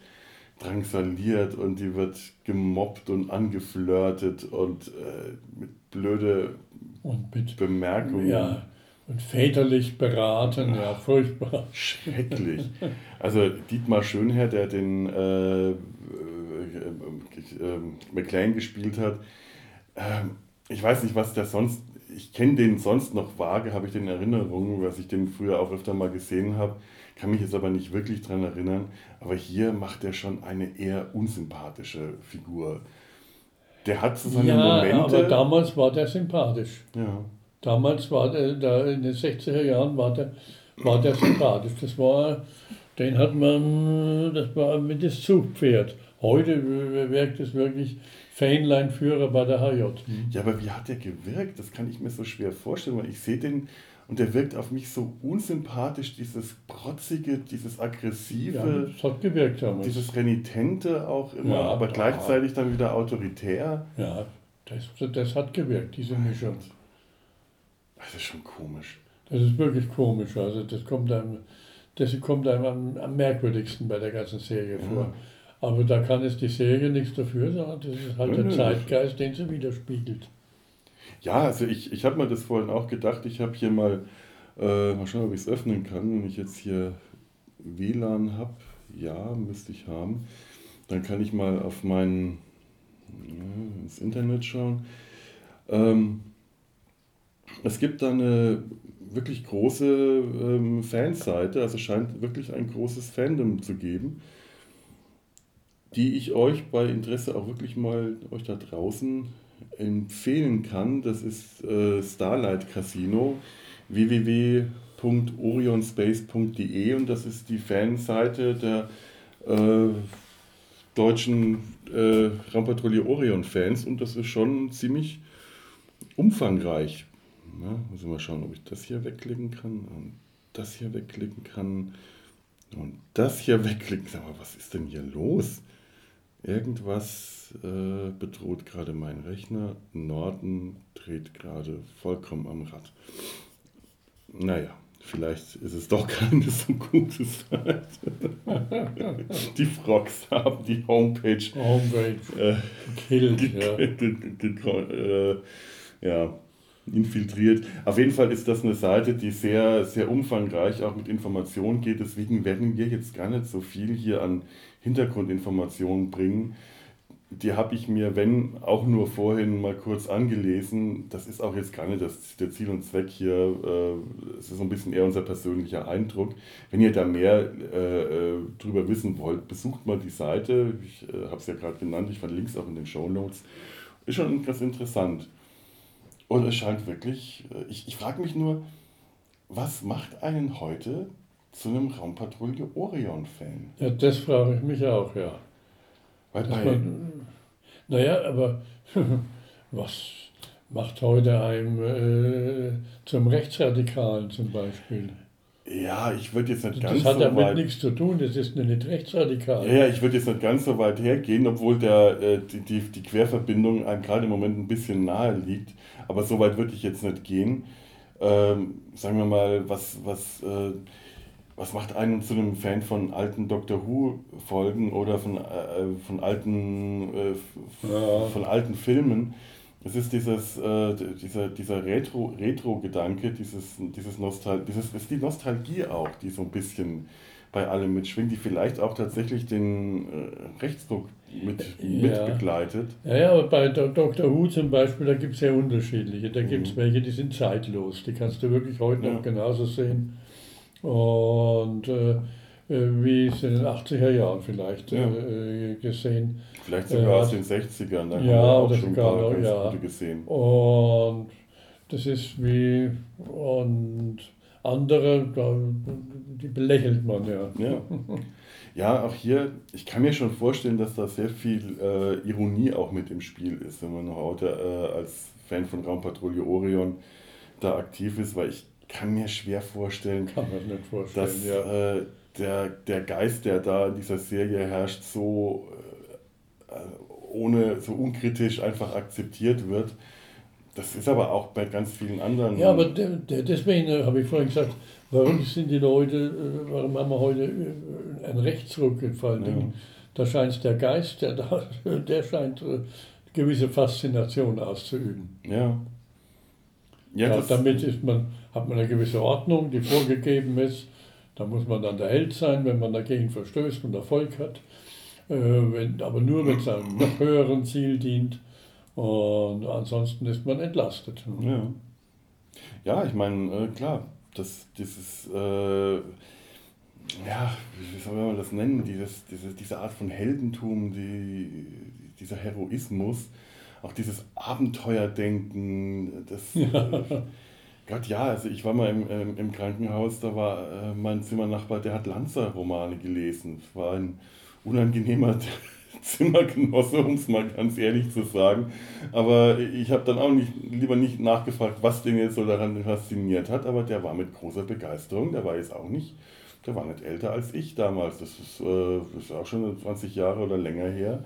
drangsaliert und die wird gemobbt und angeflirtet und äh, mit blöde Und mit. Bemerkungen. Ja. Und väterlich beraten, ja, furchtbar. Schrecklich. Also Dietmar Schönherr, der den äh, äh, äh, McLean gespielt hat, ähm, ich weiß nicht, was der sonst, ich kenne den sonst noch vage, habe ich den in Erinnerung, was ich den früher auch öfter mal gesehen habe, kann mich jetzt aber nicht wirklich dran erinnern. Aber hier macht er schon eine eher unsympathische Figur. Der hat so seine Ja, Momente. aber damals war der sympathisch. ja. Damals war der, da in den 60er Jahren war der, war der sympathisch. Das war, den hat man, das war mit das Zugpferd. Heute wirkt es wirklich Fähnleinführer bei der HJ. Ja, aber wie hat der gewirkt? Das kann ich mir so schwer vorstellen, weil ich sehe den und der wirkt auf mich so unsympathisch, dieses Protzige, dieses Ja, Aggressive, das hat gewirkt damals. dieses Renitente auch immer, Ja, aber ja. gleichzeitig dann wieder autoritär. ja, das, das hat gewirkt, diese Mischung. Das ist schon komisch. Das ist wirklich komisch. Also das kommt einem, das kommt einem am, am merkwürdigsten bei der ganzen Serie vor. Aber da kann es die Serie nichts dafür, sondern das ist halt Nö, der. Zeitgeist, den sie widerspiegelt. Ja, also ich, ich habe mir das vorhin auch gedacht, ich habe hier mal, äh, mal schauen, ob ich es öffnen kann, wenn ich jetzt hier WLAN habe. Ja, müsste ich haben. Dann kann ich mal auf mein ja, ins Internet schauen. Ähm, es gibt da eine wirklich große ähm, Fanseite, also scheint wirklich ein großes Fandom zu geben, die ich euch bei Interesse auch wirklich mal euch da draußen empfehlen kann, das ist äh, Starlight Casino, www.orionspace.de und das ist die Fanseite der äh, deutschen äh, Raumpatrouille Orion-Fans. Und das ist schon ziemlich umfangreich. Ja, muss ich mal schauen, ob ich das hier wegklicken kann und das hier wegklicken kann und das hier wegklicken. Sag mal, was ist denn hier los? Irgendwas äh, bedroht gerade meinen Rechner. Norden dreht gerade vollkommen am Rad. Naja, vielleicht ist es doch keine so gute Seite. die Frogs haben die Homepage, Homepage äh, killt, ge- ja. äh, ja, infiltriert. Auf jeden Fall ist das eine Seite, die sehr, sehr umfangreich auch mit Informationen geht. Deswegen werden wir jetzt gar nicht so viel hier an Hintergrundinformationen bringen. Die habe ich mir, wenn auch nur vorhin mal kurz angelesen. Das ist auch jetzt gar nicht das, der Ziel und Zweck hier. äh, Es ist so ein bisschen eher unser persönlicher Eindruck. Wenn ihr da mehr äh, äh, drüber wissen wollt, besucht mal die Seite. Ich äh, habe es ja gerade genannt. Ich verlinke es auch in den Show Notes. Ist schon ganz interessant. Und es scheint wirklich, äh, ich, ich frage mich nur, was macht einen heute zu einem Raumpatrouille Orion-Fan? ja, das frage ich mich auch, ja. Weil Dass bei, man, naja, aber was macht heute einem äh, zum Rechtsradikalen zum Beispiel? Ja, ich würde jetzt nicht ganz Das hat so damit weit. nichts zu tun, das ist nicht rechtsradikal. Ja, ja, ich würde jetzt nicht ganz so weit hergehen, obwohl der, äh, die, die, die Querverbindung einem gerade im Moment ein bisschen nahe liegt. Aber so weit würde ich jetzt nicht gehen. Ähm, sagen wir mal, was, was, äh, was macht einen zu einem Fan von alten Doctor Who-Folgen oder von, äh, von, alten, äh, Ja. von alten Filmen? Es ist dieses, äh, dieser, dieser Retro- Retro-Gedanke, dieses, dieses Nostal dieses es ist die Nostalgie auch, die so ein bisschen bei allem mitschwingt, die vielleicht auch tatsächlich den äh, Rechtsdruck mit, mit Ja. begleitet. Ja, ja, aber bei Do- Dr. Who zum Beispiel, da gibt es ja unterschiedliche. Da gibt es Mhm. welche, die sind zeitlos. Die kannst du wirklich heute Ja. noch genauso sehen. Und äh, äh, wie es in den 80er Jahren vielleicht Ja. äh, gesehen. Vielleicht sogar aus den 60ern, da haben Ja, wir auch schon ein paar noch, ganz ja. gute gesehen. Und das ist wie, und andere, die belächelt man ja. Ja. ja, auch hier, ich kann mir schon vorstellen, dass da sehr viel äh, Ironie auch mit im Spiel ist, wenn man heute äh, als Fan von Raumpatrouille Orion da aktiv ist, weil ich kann mir schwer vorstellen, Kann man sich nicht vorstellen, dass ja. äh, der, der Geist, der da in dieser Serie herrscht, so äh, ohne, so unkritisch einfach akzeptiert wird. Das ist aber auch bei ganz vielen anderen. Ja, aber de, de, deswegen äh, habe ich vorhin gesagt, warum sind die Leute, äh, warum haben wir heute äh, einen Rechtsruck vor allen Ja. Dingen? Da scheint der Geist, der, da, der scheint äh, gewisse Faszination auszuüben. Ja. Ja, Ja, damit ist man, hat man eine gewisse Ordnung, die vorgegeben ist. Da muss man dann der Held sein, wenn man dagegen verstößt und Erfolg hat. Äh, wenn, aber nur, wenn es einem noch höheren Ziel dient. Und ansonsten ist man entlastet. Ja, ja ich meine, äh, klar, das, dieses, äh, ja, wie soll man das nennen, dieses, diese, diese Art von Heldentum, die, dieser Heroismus, auch dieses Abenteuerdenken, das, äh, Gott, ja, also ich war mal im, im, im Krankenhaus, da war äh, mein Zimmernachbar, der hat Lanzer-Romane gelesen. Es war ein unangenehmer Zimmergenosse, um es mal ganz ehrlich zu sagen. Aber ich habe dann auch nicht, lieber nicht nachgefragt, was den jetzt so daran fasziniert hat, aber der war mit großer Begeisterung, der war jetzt auch nicht, der war nicht älter als ich damals. Das ist, äh, das ist auch schon 20 Jahre oder länger her.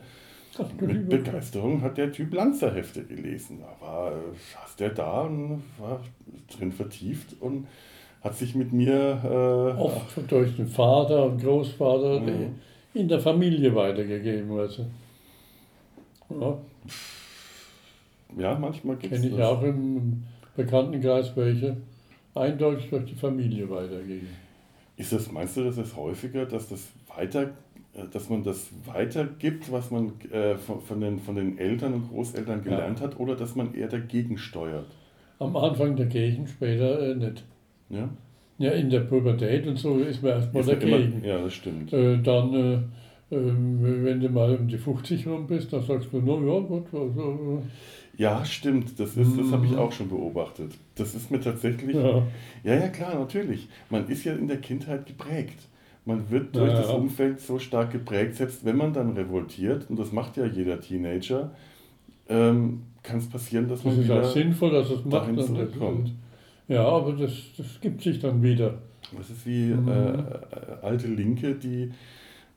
Mit Begeisterung hat der Typ Lanzerhefte gelesen. Da war, äh, saß der da und war drin vertieft und hat sich mit mir. Äh, Oft durch den Vater und Großvater Mhm. In der Familie weitergegeben. Du. ja, ja, manchmal gibt Kenne ich auch im Bekanntenkreis welche eindeutig durch die Familie weitergeben. Ist das, meinst du, das ist häufiger, dass das weiter, äh, dass man das weitergibt, was man äh, von, von, den, von den Eltern und Großeltern gelernt hat, oder dass man eher dagegen steuert? Am Anfang dagegen, später äh, nicht. Ja, Ja, in der Pubertät und so ist man erstmal ja immer- dagegen. ja das stimmt. Äh, dann äh, ähm, wenn du mal um die 50 rum bist, dann sagst du, na ja, gut, also, Ja, stimmt, das ist, das habe ich auch schon beobachtet. Das ist mir tatsächlich. ja. Ja, ja, klar, natürlich. Man ist ja in der Kindheit geprägt. Man wird durch Ja, das ja. Umfeld so stark geprägt, selbst wenn man dann revoltiert, und das macht ja jeder Teenager, ähm, kann es passieren, dass Das man ist auch wieder. sinnvoll, dass es macht. dahin und das- zurückkommt. Ja, aber das, das gibt sich dann wieder. Das ist wie Mhm. äh, alte Linke, die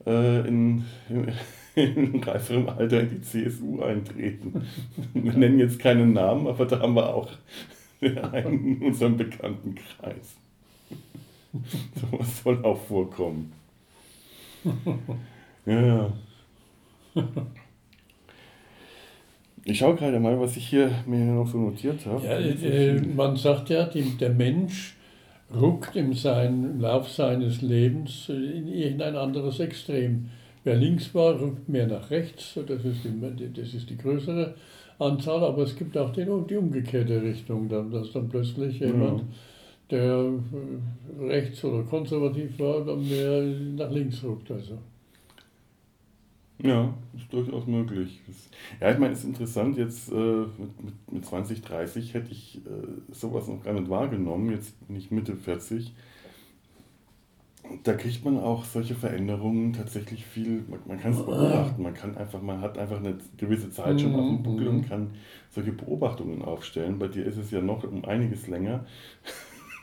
äh, in, in reiferem Alter in die CSU eintreten. Wir nennen jetzt keinen Namen, aber da haben wir auch einen in unserem Bekanntenkreis. Sowas soll auch vorkommen. Ja. Ich schaue gerade mal, was ich hier mir noch so notiert habe. Ja, äh, man sagt ja, die, der Mensch ruckt im, sein, im Lauf seines Lebens äh, in irgendein anderes Extrem. Wer links war, rückt mehr nach rechts, das ist die, das ist die größere Anzahl, aber es gibt auch den, die umgekehrte Richtung, dann, dass dann plötzlich jemand, der äh, rechts oder konservativ war, dann mehr nach links ruckt. Also. Ja, ist durchaus möglich. Ja, ich meine, es ist interessant, jetzt äh, mit, mit, mit 20, 30 hätte ich äh, sowas noch gar nicht wahrgenommen, jetzt bin ich Mitte 40. Da kriegt man auch solche Veränderungen tatsächlich viel, man, man kann es beobachten, man kann einfach, man hat einfach eine gewisse Zeit schon auf dem Buckel und kann solche Beobachtungen aufstellen. Bei dir ist es ja noch um einiges länger,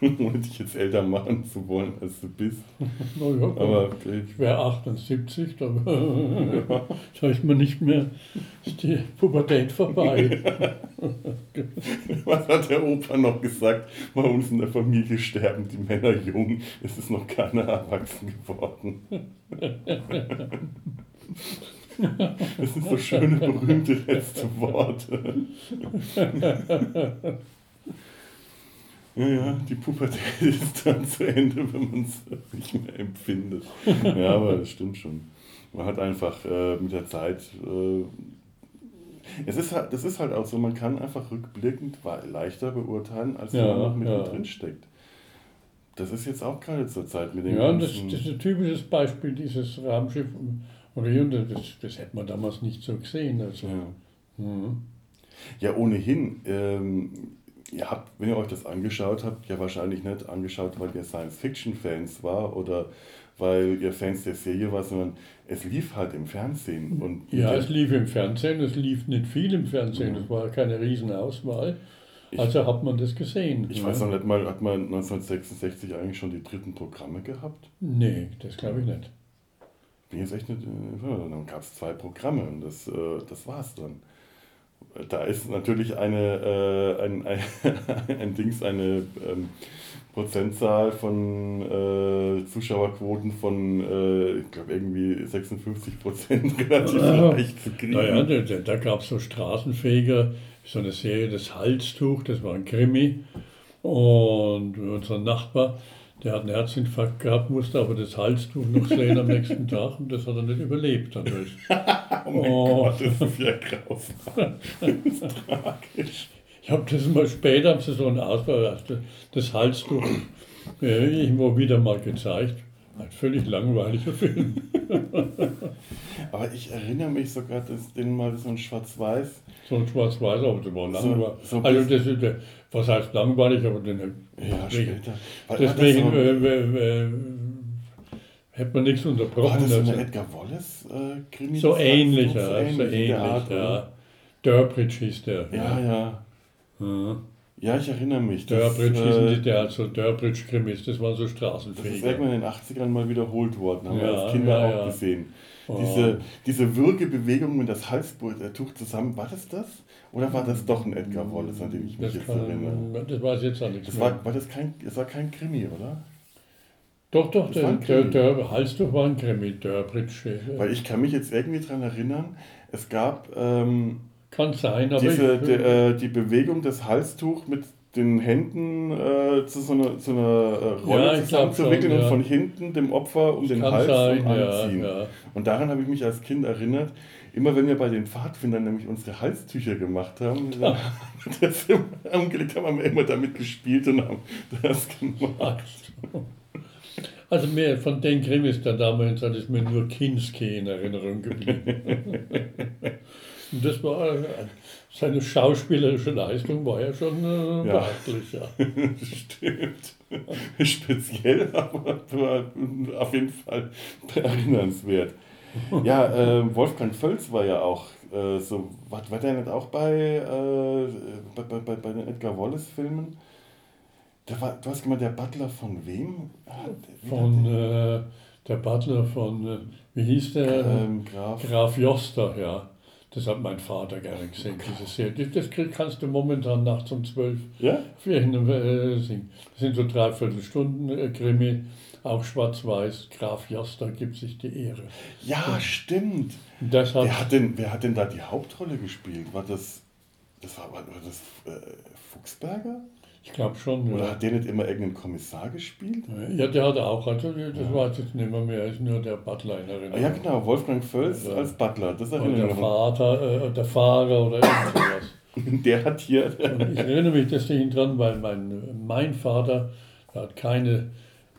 ohne dich jetzt älter machen zu wollen, als du bist. Na ja, Aber äh, ich wäre 78, da, da ist mir nicht mehr ist die Pubertät vorbei. Was hat der Opa noch gesagt? Bei uns in der Familie sterben die Männer jung. Es ist noch keiner erwachsen geworden. Das sind so schöne, berühmte letzte Worte. Ja, ja, die Pubertät ist dann zu Ende, wenn man es nicht mehr empfindet. Ja, aber das stimmt schon. Man hat einfach äh, mit der Zeit äh, es ist halt, das ist halt auch so, man kann einfach rückblickend leichter beurteilen, als wenn Ja, man noch mittendrin ja. steckt. Das ist jetzt auch gerade zur Zeit mit dem Ja, das, das ist ein typisches Beispiel, dieses Raumschiff Orion, das, das hätte man damals nicht so gesehen. Also. ja. Mhm. ja, ohnehin. Ähm, ihr habt, wenn ihr euch das angeschaut habt, ja wahrscheinlich nicht angeschaut, weil ihr Science-Fiction-Fans war oder weil ihr Fans der Serie war, sondern es lief halt im Fernsehen. Und Ja, es lief im Fernsehen, es lief nicht viel im Fernsehen, es war keine Riesenauswahl. Ich- Also hat man das gesehen. ich ja. weiß noch nicht mal, hat man 1966 eigentlich schon die dritten Programme gehabt? Nee, das glaube ich nicht. bin jetzt echt nicht, äh, dann gab es zwei Programme und das, äh, das war's dann. Da ist natürlich eine, äh, ein, ein, ein Dings, eine ähm, Prozentzahl von äh, Zuschauerquoten von, äh, ich glaube, irgendwie 56 Prozent relativ Ah. leicht zu kriegen. Naja, da, da, da gab es so Straßenfeger, so eine Serie, das Halstuch, das war ein Krimi. Und unser Nachbar, der hat einen Herzinfarkt gehabt, musste aber das Halstuch noch sehen am nächsten Tag und das hat er nicht überlebt dadurch. oh mein Oh. Gott, das ist ja grausam. Das ist tragisch. Ich habe das mal später, haben sie so einen Ausbau, das Halstuch irgendwo wieder mal gezeigt. Ein völlig langweiliger Film. Aber ich erinnere mich sogar, dass den mal so ein Schwarz-Weiß So ein Schwarz-Weiß, aber das war So- langweilig. so ein also das ist, was heißt langweilig, aber den, Ja, deswegen, später. Deswegen so, äh, äh, äh, hätte man nichts war unterbrochen. das so Also, eine Edgar Wallace äh, Krimi? so ähnlich, so ja, so ähnlich, Art, ja. Durbridge hieß der. Ja, ja. ja. Ja, ich erinnere mich. Das, Durbridge äh, hießen die, der hat so Durbridge-Krimis, das waren so das ist Straßenfeger. irgendwann in den 80ern mal wiederholt worden, haben wir Ja, als Kinder ja, auch gesehen. Oh. Diese, diese Würgebewegung mit das Halstuch zusammen, war das das? Oder war das doch ein Edgar Wallace, an den ich mich Das, jetzt erinnere? kann, das weiß ich jetzt auch nichts Das war, war das kein, das war kein Krimi, oder? doch, doch, der, war der, der Halstuch war ein Krimi, Durbridge. äh, Weil ich kann mich jetzt irgendwie daran erinnern, es gab ähm, Kann sein, aber diese, ich, die, äh, die Bewegung des Halstuch mit den Händen äh, zu so einer, zu einer äh, Rolle Ja, ich zusammenzuwickeln und ja. von hinten dem Opfer um den kann Hals sein, anziehen. ja. Und daran habe ich mich als Kind erinnert, immer wenn wir bei den Pfadfindern nämlich unsere Halstücher gemacht haben, dann das immer umgelegt haben, haben wir immer damit gespielt und haben das gemacht. Also mehr von den Krimis der damals hat es mir nur Kinski in Erinnerung geblieben. Und das war äh, seine schauspielerische Leistung war ja schon äh, Ja. beachtlich, ja. Stimmt. Speziell, aber auf jeden Fall erinnernswert. Ja, äh, Wolfgang Völz war ja auch äh, so, war, war der nicht auch bei, äh, bei, bei, bei, den Edgar Wallace-Filmen? War, du hast gemeint, der Butler von wem? Ah, der- Von äh, der Butler von, äh, wie hieß der? ähm, Graf. Graf Joster, ja. Das hat mein Vater gerne gesehen, diese Serie. Das kannst du momentan nachts um 12 Ja? äh, singen. Das sind so dreiviertel Stunden äh, Krimi, auch schwarz-weiß. Graf Joster gibt sich die Ehre. Ja, stimmt. Und deshalb, Wer hat, denn, wer hat denn da die Hauptrolle gespielt? War das, das war, war das äh, Fuchsberger? Ich glaube schon, Oder ja. hat der nicht immer irgendeinen Kommissar gespielt? Ja, der hatte auch, also das weiß ich jetzt nicht mehr, mehr, ist nur der Butler in Ah, Erinnerung. ja, genau, Wolfgang Völz Ja. als Butler, das Und erinnere der. Vater, äh, der Fahrer oder irgend sowas. Der hat hier, Und ich erinnere mich deswegen dran, weil mein, mein Vater der hat keine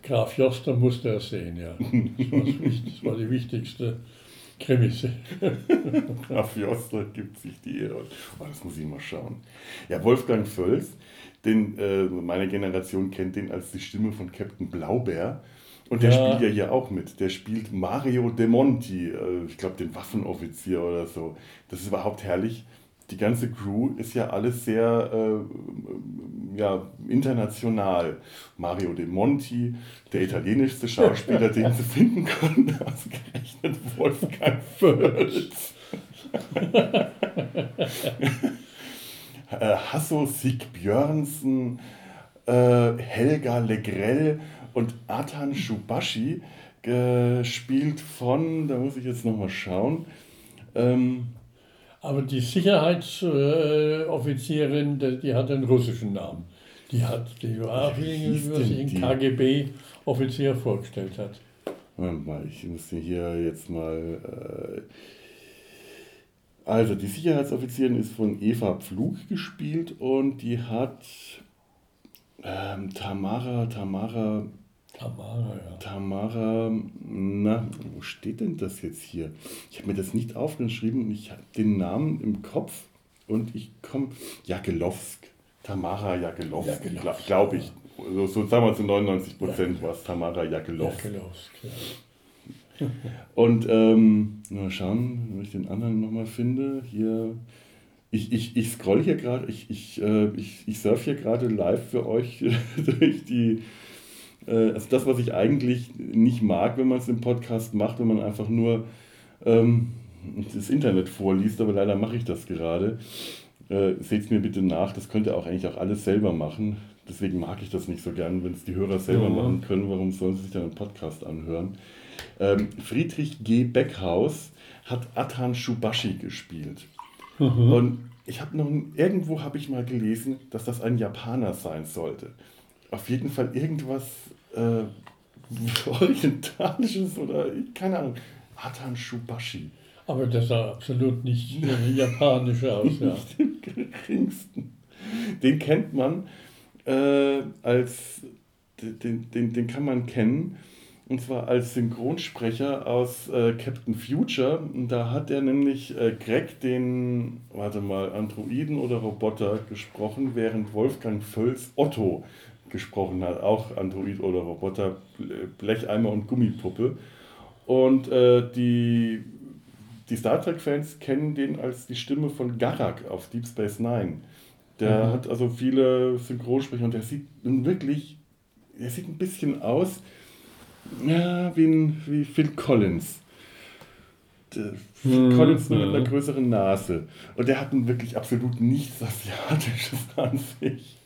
Graf Joster musste er sehen, ja. Das war, das war die wichtigste Krimis. Graf Jostler gibt sich die Ehre. Oh, das muss ich mal schauen. Ja, Wolfgang Völz, den, äh, meine Generation kennt den als die Stimme von Captain Blaubeer. Und der Ja. spielt ja hier auch mit. Der spielt Mario De Monti, äh, ich glaube den Waffenoffizier oder so. Das ist überhaupt herrlich. Die ganze Crew ist ja alles sehr äh, ja, international. Mario De Monti, der italienischste Schauspieler, den sie finden konnten, ausgerechnet Wolfgang Völz. äh, Hasso Sigbjörnsen, äh, Helga Legrell und Atan Shubashi, gespielt von, da muss ich jetzt nochmal schauen, ähm, Aber die Sicherheitsoffizierin, die, die hat einen russischen Namen. Die hat, die war, ein? KGB-Offizier vorgestellt hat. Moment mal, ich muss hier jetzt mal. Äh, also, die Sicherheitsoffizierin ist von Eva Pflug gespielt und die hat ähm, Tamara, Tamara, Tamara, ja. Tamara, na, wo steht denn das jetzt hier? Ich habe mir das nicht aufgeschrieben und ich habe den Namen im Kopf und ich komme, Jagelowsk, Tamara Jagelowsk, Jagelowsk, glaube glaub ich. So, so sagen wir zu 99 Prozent war es Tamara Jagelowsk. Jagelowsk, ja. Und ähm, mal schauen, wenn ich den anderen nochmal finde. Hier, ich, ich, ich scroll hier gerade, ich, ich, äh, ich, ich surf hier gerade live für euch durch die. Äh, also das, was ich eigentlich nicht mag, wenn man es im Podcast macht, wenn man einfach nur ähm, das Internet vorliest, aber leider mache ich das gerade. Äh, Seht es mir bitte nach, das könnt ihr auch eigentlich auch alles selber machen. Deswegen mag ich das nicht so gern, wenn es die Hörer selber Ja. machen können. Warum sollen sie sich dann einen Podcast anhören? Ähm, Friedrich G. Beckhaus hat Atan Shubashi gespielt. Und ich habe noch irgendwo habe ich mal gelesen, dass das ein Japaner sein sollte. Auf jeden Fall irgendwas äh, orientalisches oder keine Ahnung. Atan Shubashi. Aber das sah absolut nicht japanisch aus, ja. Nicht im geringsten. Den kennt man äh, als, den, den, den kann man kennen, und zwar als Synchronsprecher aus äh, Captain Future. Und da hat er nämlich äh, Greg, den, warte mal, Androiden oder Roboter gesprochen, während Wolfgang Völz Otto gesprochen hat. Auch Android oder Roboter, Ble- Blecheimer und Gummipuppe. Und äh, die die Star Trek-Fans kennen den als die Stimme von Garak auf Deep Space Nine. Der Mhm. hat also viele Synchronsprecher und der sieht nun wirklich, der sieht ein bisschen aus ja, wie, ein, wie Phil Collins. Der Phil Mhm, Collins nur mit mhm. einer größeren Nase. Und der hat nun wirklich absolut nichts Asiatisches an sich.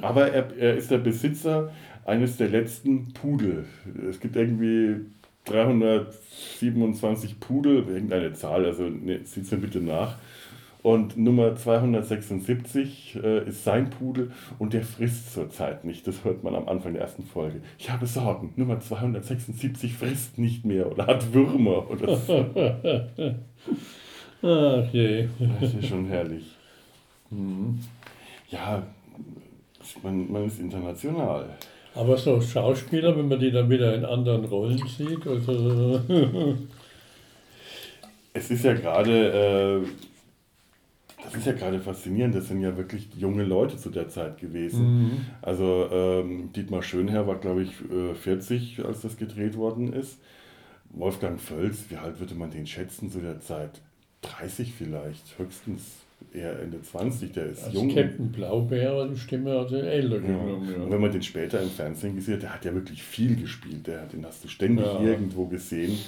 Aber er, er ist der Besitzer eines der letzten Pudel. Es gibt irgendwie 327 Pudel, irgendeine Zahl, also ne, sieht mir bitte nach. Und Nummer 276 äh, ist sein Pudel und der frisst zurzeit nicht. Das hört man am Anfang der ersten Folge. Ich habe Sorgen. Nummer 276 frisst nicht mehr oder hat Würmer oder so. Ach je. Das ist schon herrlich. Mhm. Ja, man, man ist international. Aber so Schauspieler, wenn man die dann wieder in anderen Rollen sieht, also. es ist ja gerade, äh, das ist ja gerade faszinierend, das sind ja wirklich junge Leute zu der Zeit gewesen. Mhm. Also ähm, Dietmar Schönherr war, glaube ich, 40, äh, als das gedreht worden ist. Wolfgang Völz, wie alt würde man den schätzen zu der Zeit? 30 vielleicht, höchstens eher Ende 20, der ist also jung. Captain Blaubeer die Stimme also älter ja. ja. Und wenn man den später im Fernsehen gesehen hat, der hat ja wirklich viel gespielt. Der, den hast du ständig ja. irgendwo gesehen.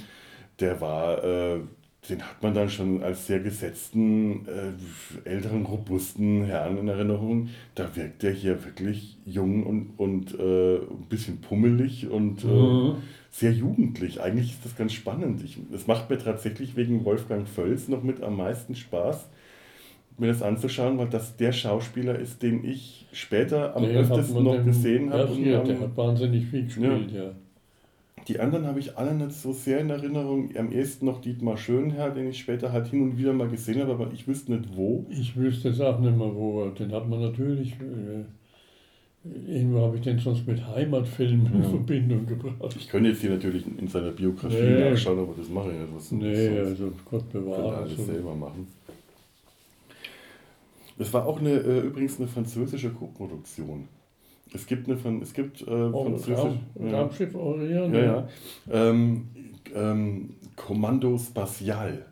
Der war, äh, den hat man dann schon als sehr gesetzten, äh, älteren, robusten Herrn in Erinnerung. Da wirkt der hier wirklich jung und, und äh, ein bisschen pummelig und äh, mhm. sehr jugendlich. Eigentlich ist das ganz spannend. Es macht mir tatsächlich wegen Wolfgang Völz noch mit am meisten Spaß mir das anzuschauen, weil das der Schauspieler ist, den ich später am der öftesten noch gesehen habe. Ja, der hat wahnsinnig viel gespielt, ja. ja. Die anderen habe ich alle nicht so sehr in Erinnerung. Am ehesten noch Dietmar Schönherr, den ich später halt hin und wieder mal gesehen habe, aber ich wüsste nicht wo. Ich wüsste es auch nicht mehr wo. Den hat man natürlich. Äh, irgendwo habe ich den sonst mit Heimatfilmen ja. in Verbindung gebracht. Ich könnte jetzt hier natürlich in seiner Biografie nee. nachschauen, aber das mache ich nicht. Was nee, also Gott bewahre. Könnte alles also. selber machen. Das war auch eine, äh, übrigens eine französische Co-Produktion. Es gibt eine von, es gibt äh, oh, französische. Raumschiff Orion. Ja, ja. Ähm, ähm, Kommando Spatial.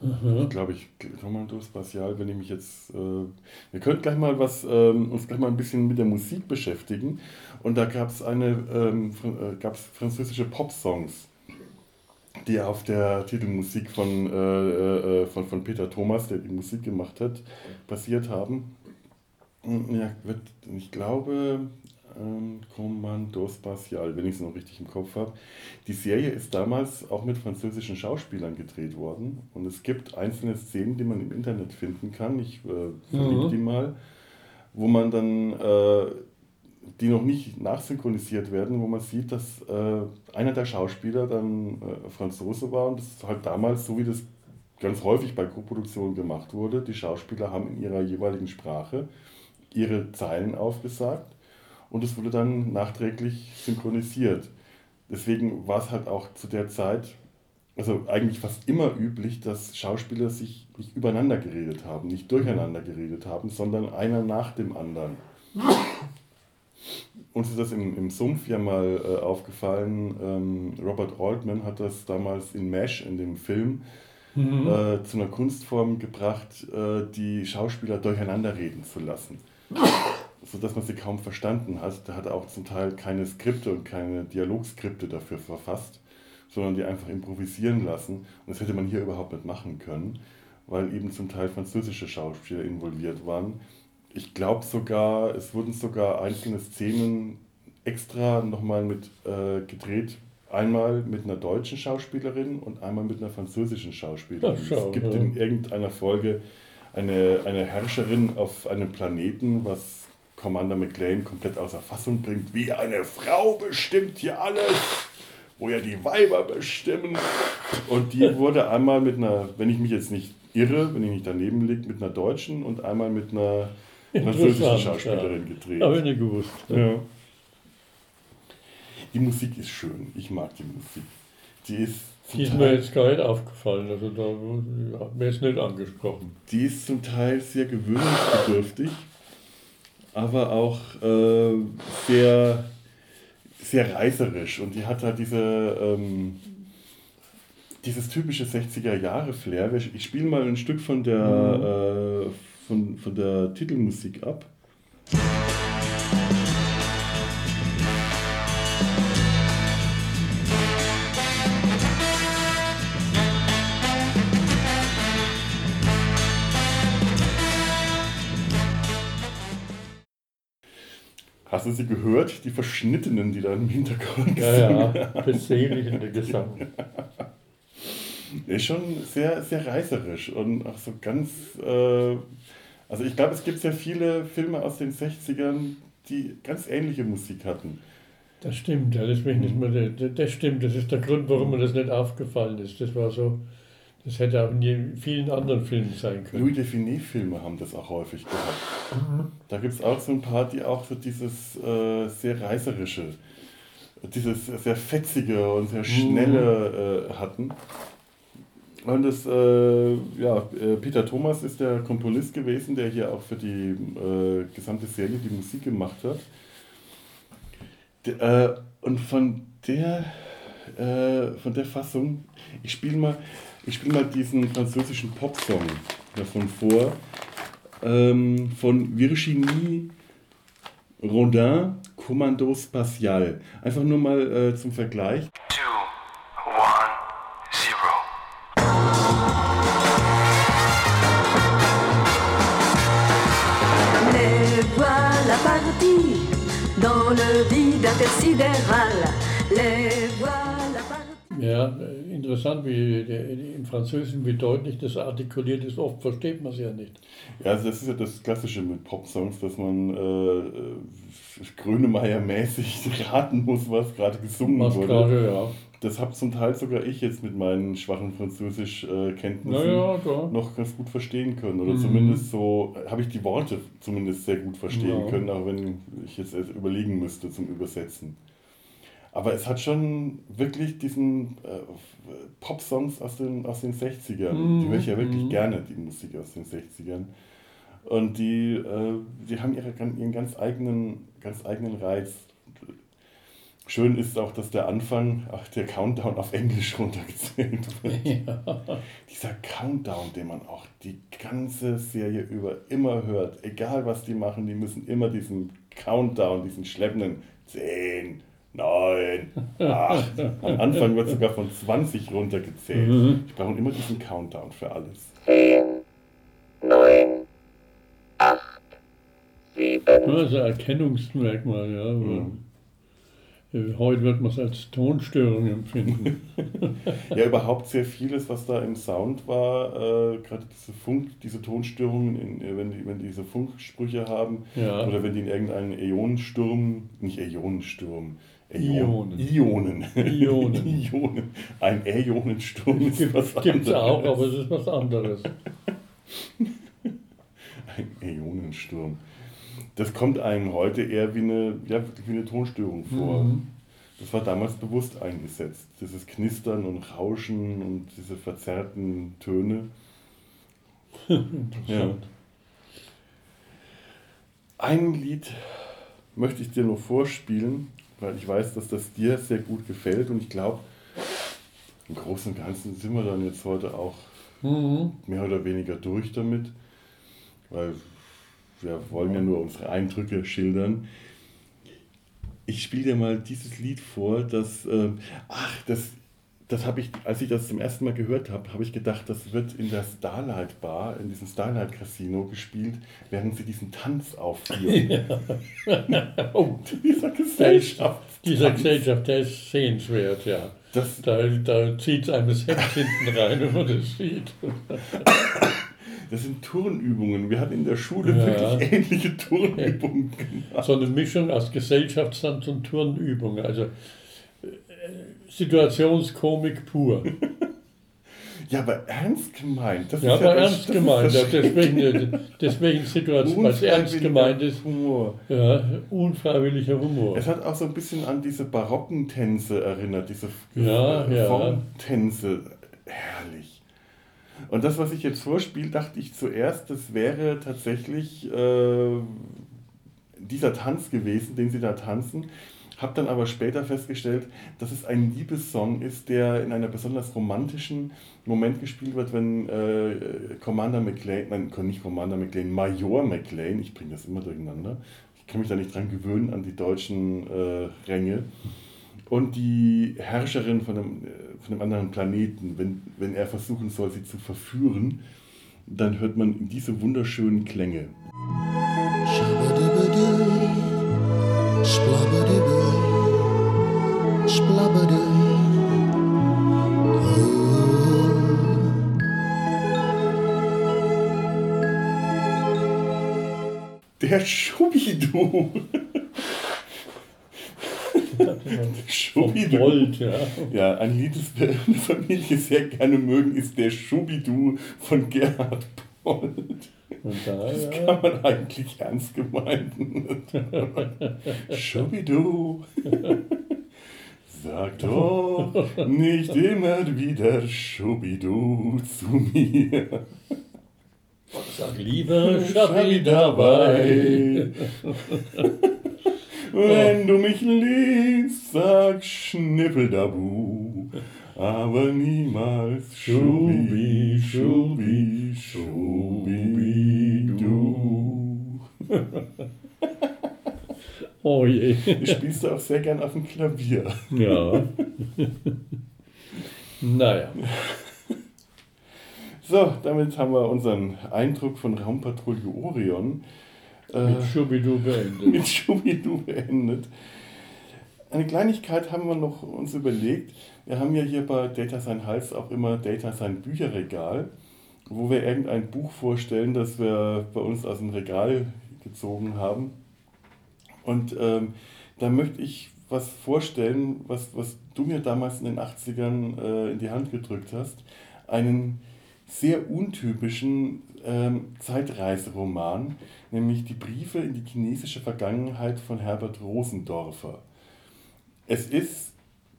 Mhm. Glaube ich, Kommando Spatial, wenn ich mich jetzt. Äh, wir könnten gleich mal was, ähm, uns gleich mal ein bisschen mit der Musik beschäftigen. Und da gab es eine, ähm, äh, gab's französische Pop-Songs die auf der Titelmusik von, äh, äh, äh, von, von Peter Thomas, der die Musik gemacht hat, basiert haben. Ja, wird, ich glaube, ähm, Commando Spatial, wenn ich es noch richtig im Kopf habe. Die Serie ist damals auch mit französischen Schauspielern gedreht worden und es gibt einzelne Szenen, die man im Internet finden kann. Ich äh, verlinke mhm. die mal, wo man dann äh, die noch nicht nachsynchronisiert werden, wo man sieht, dass äh, einer der Schauspieler dann äh, Franzose war und das ist halt damals, so wie das ganz häufig bei Co-Produktionen gemacht wurde, die Schauspieler haben in ihrer jeweiligen Sprache ihre Zeilen aufgesagt und es wurde dann nachträglich synchronisiert. Deswegen war es halt auch zu der Zeit, also eigentlich fast immer üblich, dass Schauspieler sich nicht übereinander geredet haben, nicht durcheinander geredet haben, sondern einer nach dem anderen. Uns ist das im, im Sumpf ja mal äh, aufgefallen. Ähm, Robert Altman hat das damals in Mesh, in dem Film, mhm. äh, zu einer Kunstform gebracht, äh, die Schauspieler durcheinander reden zu lassen. Sodass man sie kaum verstanden hat. Da hat er auch zum Teil keine Skripte und keine Dialogskripte dafür verfasst, sondern die einfach improvisieren lassen. Und das hätte man hier überhaupt nicht machen können, weil eben zum Teil französische Schauspieler involviert waren ich glaube sogar, es wurden sogar einzelne Szenen extra nochmal mit äh, gedreht. Einmal mit einer deutschen Schauspielerin und einmal mit einer französischen Schauspielerin. Ach, schau, es gibt ja. in irgendeiner Folge eine, eine Herrscherin auf einem Planeten, was Commander McLean komplett außer Fassung bringt. Wie eine Frau bestimmt hier alles, wo ja die Weiber bestimmen. Und die wurde einmal mit einer, wenn ich mich jetzt nicht irre, wenn ich nicht daneben liege, mit einer deutschen und einmal mit einer französische Schauspielerin ja. gedreht. Habe ich nicht gewusst. Ja. Die Musik ist schön. Ich mag die Musik. Die ist, die ist mir jetzt gar nicht aufgefallen. Also da hat mir jetzt nicht angesprochen. Die ist zum Teil sehr gewöhnungsbedürftig, aber auch äh, sehr, sehr reißerisch. Und die hat halt diese. Ähm, dieses typische 60er-Jahre-Flair. Ich spiele mal ein Stück von der, mhm. äh, von, von der Titelmusik ab. Hast du sie gehört? Die Verschnittenen, die da im Hintergrund ja, sind. Ja, ja, befehligende Gesang. Ist schon sehr, sehr reißerisch und auch so ganz äh, also ich glaube, es gibt sehr viele Filme aus den 60ern, die ganz ähnliche Musik hatten. Das stimmt, ja, das, nicht mehr, das stimmt. Das ist der Grund, warum mir das nicht aufgefallen ist. Das war so, Das hätte auch in vielen anderen Filmen sein können. Louis Define-Filme haben das auch häufig gehabt. Mhm. Da gibt es auch so ein paar, die auch so dieses äh, sehr reißerische, dieses sehr fetzige und sehr schnelle äh, hatten. Und das, äh, ja, äh, Peter Thomas ist der Komponist gewesen, der hier auch für die äh, gesamte Serie die Musik gemacht hat. De, äh, und von der, von der Fassung, ich spiele mal, spiel mal diesen französischen Popsong davon vor, ähm, von Virginie Rodin, Kommando Spatial. Einfach nur mal äh, zum Vergleich. dans le vide intersidéral. Les ja, interessant, wie im Französischen, wie deutlich das artikuliert ist. Oft versteht man es ja nicht. Ja, also das ist ja das Klassische mit Popsongs, dass man äh, Grönemeyer-mäßig raten muss, was gerade gesungen was wurde. Grade, ja das habe zum Teil sogar ich jetzt mit meinen schwachen Französisch-Kenntnissen ja, noch ganz gut verstehen können. Oder mhm. zumindest so habe ich die Worte zumindest sehr gut verstehen ja. können, auch wenn ich jetzt überlegen müsste zum Übersetzen. Aber es hat schon wirklich diesen äh, Pop-Songs aus den, aus den 60ern. Mhm. Die höre ich ja wirklich mhm. gerne, die Musik aus den 60ern. Und die, äh, die haben ihre, ihren ganz eigenen, ganz eigenen Reiz. Schön ist auch, dass der Anfang, ach, der Countdown auf Englisch runtergezählt wird. Ja. Dieser Countdown, den man auch die ganze Serie über immer hört, egal was die machen, die müssen immer diesen Countdown, diesen schleppenden 10, 9, 8. Am Anfang wird sogar von 20 runtergezählt. Mhm. Ich brauche immer diesen Countdown für alles. 10, 9, 8, 7. Das ist ein Erkennungsmerkmal, ja. Mhm. Heute wird man es als Tonstörung empfinden. ja, überhaupt sehr vieles, was da im Sound war, äh, gerade diese Funk, diese Tonstörungen, in, äh, wenn, die, wenn die diese Funksprüche haben, ja. oder wenn die in irgendeinen Ionensturm, nicht Ionensturm, Ionen. Ionen. Ionen. Ionen. Ein Äonensturm ist gibt, was anderes. Gibt es auch, aber es ist was anderes. Ein Äonensturm das kommt einem heute eher wie eine, ja, wie eine Tonstörung vor. Mhm. Das war damals bewusst eingesetzt. Dieses Knistern und Rauschen und diese verzerrten Töne. ja. Ein Lied möchte ich dir noch vorspielen, weil ich weiß, dass das dir sehr gut gefällt und ich glaube, im Großen und Ganzen sind wir dann jetzt heute auch mhm. mehr oder weniger durch damit, weil wir wollen ja nur unsere Eindrücke schildern. Ich spiele dir mal dieses Lied vor, das, äh, ach, das, das habe ich, als ich das zum ersten Mal gehört habe, habe ich gedacht, das wird in der Starlight Bar, in diesem Starlight Casino gespielt, während sie diesen Tanz aufführen. Ja. oh, dieser Gesellschaft. Dieser Gesellschaft, der ist sehenswert, ja. Das, da da zieht es einem das Hemd hinten rein, wenn man das sieht. Das sind Turnübungen. Wir hatten in der Schule ja. wirklich ähnliche Turnübungen gemacht. So eine Mischung aus Gesellschaftstanz und Turnübung. Also Situationskomik pur. Ja, aber ernst gemeint. Das ja, ist aber ja ernst das, gemeint. Das deswegen, deswegen Situation, es ernst gemeint ist. Humor. Ja, unfreiwilliger Humor. Es hat auch so ein bisschen an diese barocken Tänze erinnert, diese ja, Formtänze. Ja. Herrlich. Und das, was ich jetzt vorspiele, dachte ich zuerst, das wäre tatsächlich äh, dieser Tanz gewesen, den sie da tanzen. Habe dann aber später festgestellt, dass es ein Liebessong ist, der in einem besonders romantischen Moment gespielt wird, wenn äh, Commander McLean, nein, nicht Commander McLean, Major McLean, ich bringe das immer durcheinander, ich kann mich da nicht dran gewöhnen an die deutschen äh, Ränge, und die Herrscherin von einem, äh, von einem anderen Planeten, wenn, wenn er versuchen soll, sie zu verführen, dann hört man diese wunderschönen Klänge. Der Schubidu. Schubidu. Bolt, ja. Ja, ein Lied, das wir in der Familie sehr gerne mögen, ist der Schubidu von Gerhard Bolt. Und da, Das ja. kann man eigentlich ernst gemeinen. Schubidu. Sag doch nicht immer wieder Schubidu zu mir. Sag lieber Schabi dabei. Wenn du mich liebst, sag Schnippeldabu. Aber niemals Schubi, Schubi, Schubi, du. Oh je. Ich spielst du auch sehr gern auf dem Klavier. Ja. naja. So, damit haben wir unseren Eindruck von Raumpatrouille Orion äh, Mit Schubidu beendet. mit Schubidu beendet. Eine Kleinigkeit haben wir noch uns überlegt. Wir haben ja hier bei Data Sein Hals auch immer Data Sein Bücherregal, wo wir irgendein Buch vorstellen, das wir bei uns aus dem Regal gezogen haben. Und ähm, da möchte ich was vorstellen, was, was du mir damals in den 80ern äh, in die Hand gedrückt hast. Einen sehr untypischen ähm, Zeitreiseroman, nämlich die Briefe in die chinesische Vergangenheit von Herbert Rosendorfer. Es ist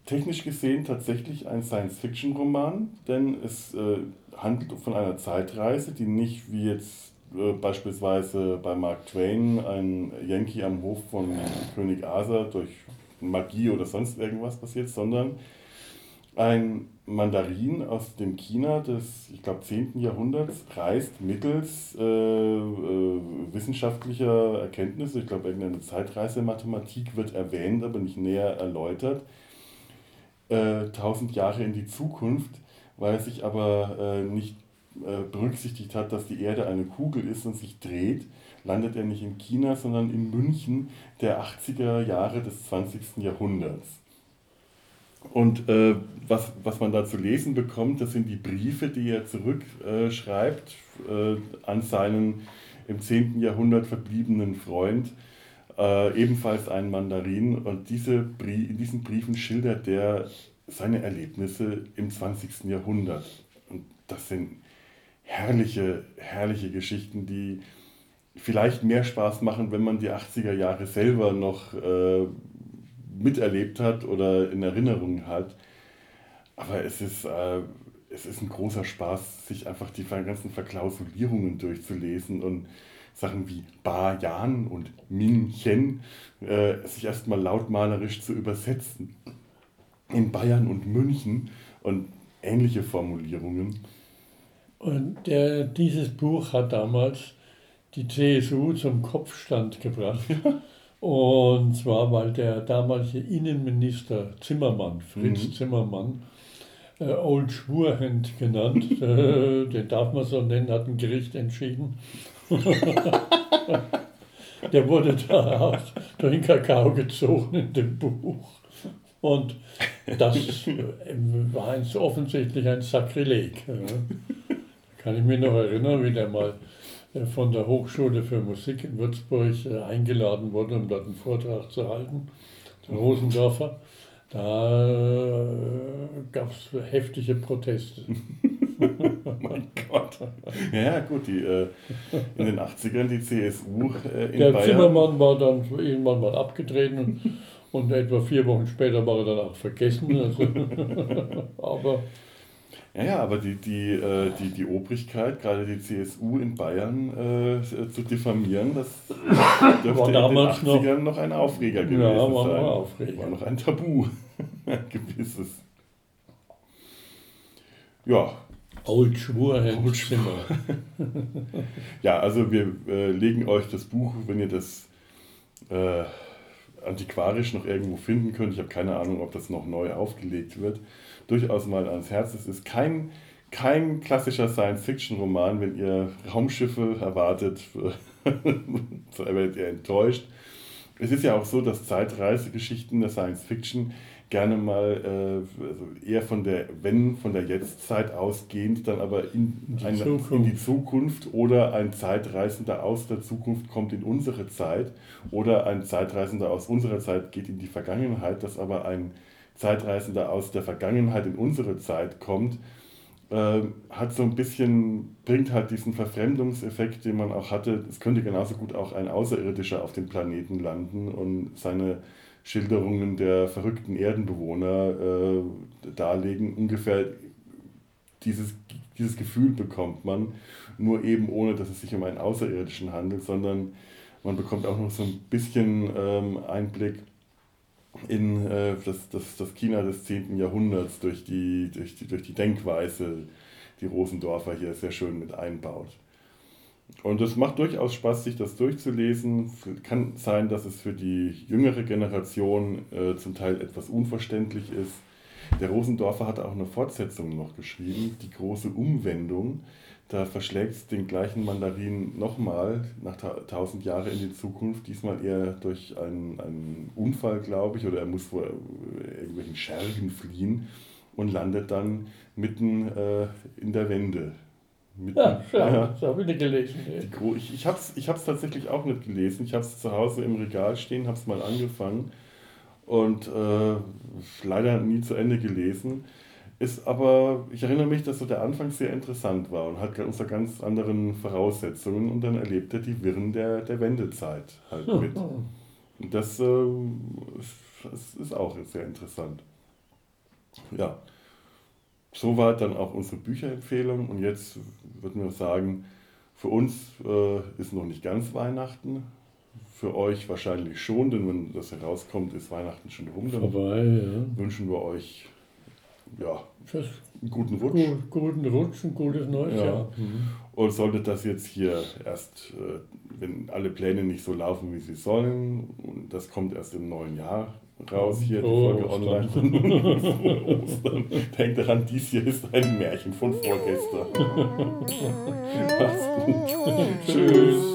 technisch gesehen tatsächlich ein Science-Fiction-Roman, denn es äh, handelt von einer Zeitreise, die nicht wie jetzt äh, beispielsweise bei Mark Twain ein Yankee am Hof von König Asa durch Magie oder sonst irgendwas passiert, sondern ein Mandarin aus dem China des, ich glaube, 10. Jahrhunderts reist mittels äh, äh, wissenschaftlicher Erkenntnisse, ich glaube, irgendeine Zeitreisemathematik wird erwähnt, aber nicht näher erläutert, äh, 1000 Jahre in die Zukunft, weil sich aber äh, nicht berücksichtigt hat, dass die Erde eine Kugel ist und sich dreht, landet er nicht in China, sondern in München der 80er Jahre des 20. Jahrhunderts. Und äh, was, was man da zu lesen bekommt, das sind die Briefe, die er zurückschreibt äh, äh, an seinen im 10. Jahrhundert verbliebenen Freund, äh, ebenfalls einen Mandarin. Und diese in diesen Briefen schildert er seine Erlebnisse im 20. Jahrhundert. Und das sind herrliche, herrliche Geschichten, die vielleicht mehr Spaß machen, wenn man die 80er Jahre selber noch äh, miterlebt hat oder in Erinnerung hat. Aber es ist, äh, es ist ein großer Spaß, sich einfach die ganzen Verklausulierungen durchzulesen und Sachen wie Ba Yan und Min Chen äh, sich erstmal lautmalerisch zu übersetzen. In Bayern und München und ähnliche Formulierungen. Und der, dieses Buch hat damals die CSU zum Kopfstand gebracht. Und zwar, weil der damalige Innenminister Zimmermann, Fritz Mhm. Zimmermann, äh, Old Schwurhand genannt, äh, den darf man so nennen, hat ein Gericht entschieden. der wurde da auch durch den Kakao gezogen in dem Buch. Und das äh, war ein, offensichtlich ein Sakrileg. Kann ich mich noch erinnern, wie der mal äh, von der Hochschule für Musik in Würzburg äh, eingeladen wurde, um dort einen Vortrag zu halten, der Rosendorfer. Da äh, gab es heftige Proteste. mein Gott. Ja, gut, die, äh, in den 80ern die CSU äh, in Der Bayern. Zimmermann war dann irgendwann mal abgetreten und, und etwa vier Wochen später war er dann auch vergessen. Also, aber Ja, ja, aber die, die, äh, die, die Obrigkeit, gerade die CSU in Bayern äh, zu diffamieren, das dürfte War damals in den 80ern noch, ein Aufreger gewesen Ja, war noch sein. ein Aufreger. War noch ein Tabu, ein gewisses. Ja, Old Schwurhand Old Zimmer. Ja, also wir äh, legen euch das Buch, wenn ihr das äh, antiquarisch noch irgendwo finden könnt, ich habe keine Ahnung, ob das noch neu aufgelegt wird, durchaus mal ans Herz. Es ist kein, kein klassischer Science-Fiction-Roman, wenn ihr Raumschiffe erwartet, werdet ihr enttäuscht. Es ist ja auch so, dass Zeitreisegeschichten der Science-Fiction gerne mal äh, also eher von der, wenn von der Jetztzeit ausgehend, dann aber in, die eine, Zukunft. in die Zukunft oder ein Zeitreisender aus der Zukunft kommt in unsere Zeit oder ein Zeitreisender aus unserer Zeit geht in die Vergangenheit, dass aber ein Zeitreisender aus der Vergangenheit in unsere Zeit kommt, äh, hat so ein bisschen, bringt halt diesen Verfremdungseffekt, den man auch hatte. Es könnte genauso gut auch ein Außerirdischer auf dem Planeten landen und seine Schilderungen der verrückten Erdenbewohner äh, darlegen. Ungefähr dieses, dieses Gefühl bekommt man, nur eben ohne, dass es sich um einen Außerirdischen handelt, sondern man bekommt auch noch so ein bisschen ähm, Einblick in äh, das, das, das China des 10. Jahrhunderts durch die, durch, die, durch die Denkweise, die Rosendorfer hier sehr schön mit einbaut. Und es macht durchaus Spaß, sich das durchzulesen. Kann sein, dass es für die jüngere Generation äh, zum Teil etwas unverständlich ist. Der Rosendorfer hat auch eine Fortsetzung noch geschrieben, die große Umwendung. Da verschlägt es den gleichen Mandarin nochmal nach ta tausend Jahre in die Zukunft, diesmal eher durch einen, einen Unfall, glaube ich, oder er muss vor äh, irgendwelchen Schergen fliehen und landet dann mitten äh, in der Wende. Mitten, Ja, schau, ja. das habe ich nicht gelesen. Gro- Ich, ich habe es ich hab's tatsächlich auch nicht gelesen. Ich habe es zu Hause im Regal stehen, habe es mal angefangen und äh, leider nie zu Ende gelesen. Ist aber, ich erinnere mich, dass so der Anfang sehr interessant war und hat unter ganz anderen Voraussetzungen und dann erlebt er die Wirren der, der Wendezeit halt mit. Und das äh, ist- ist auch sehr interessant. Ja, soweit dann auch unsere Bücherempfehlung und jetzt würden wir sagen, für uns äh, ist noch nicht ganz Weihnachten, für euch wahrscheinlich schon, denn wenn das herauskommt, ist Weihnachten schon rum. Dann Vorbei, ja. wünschen wir euch ja, Tschüss. einen guten Rutsch. Gut, guten Rutsch und gutes neues Ja. Jahr. Und sollte das jetzt hier erst, äh, wenn alle Pläne nicht so laufen, wie sie sollen, und das kommt erst im neuen Jahr raus, hier die Frohe Folge online. Ostern. Denkt daran, dies hier ist ein Märchen von vorgestern. Macht's gut. Tschüss.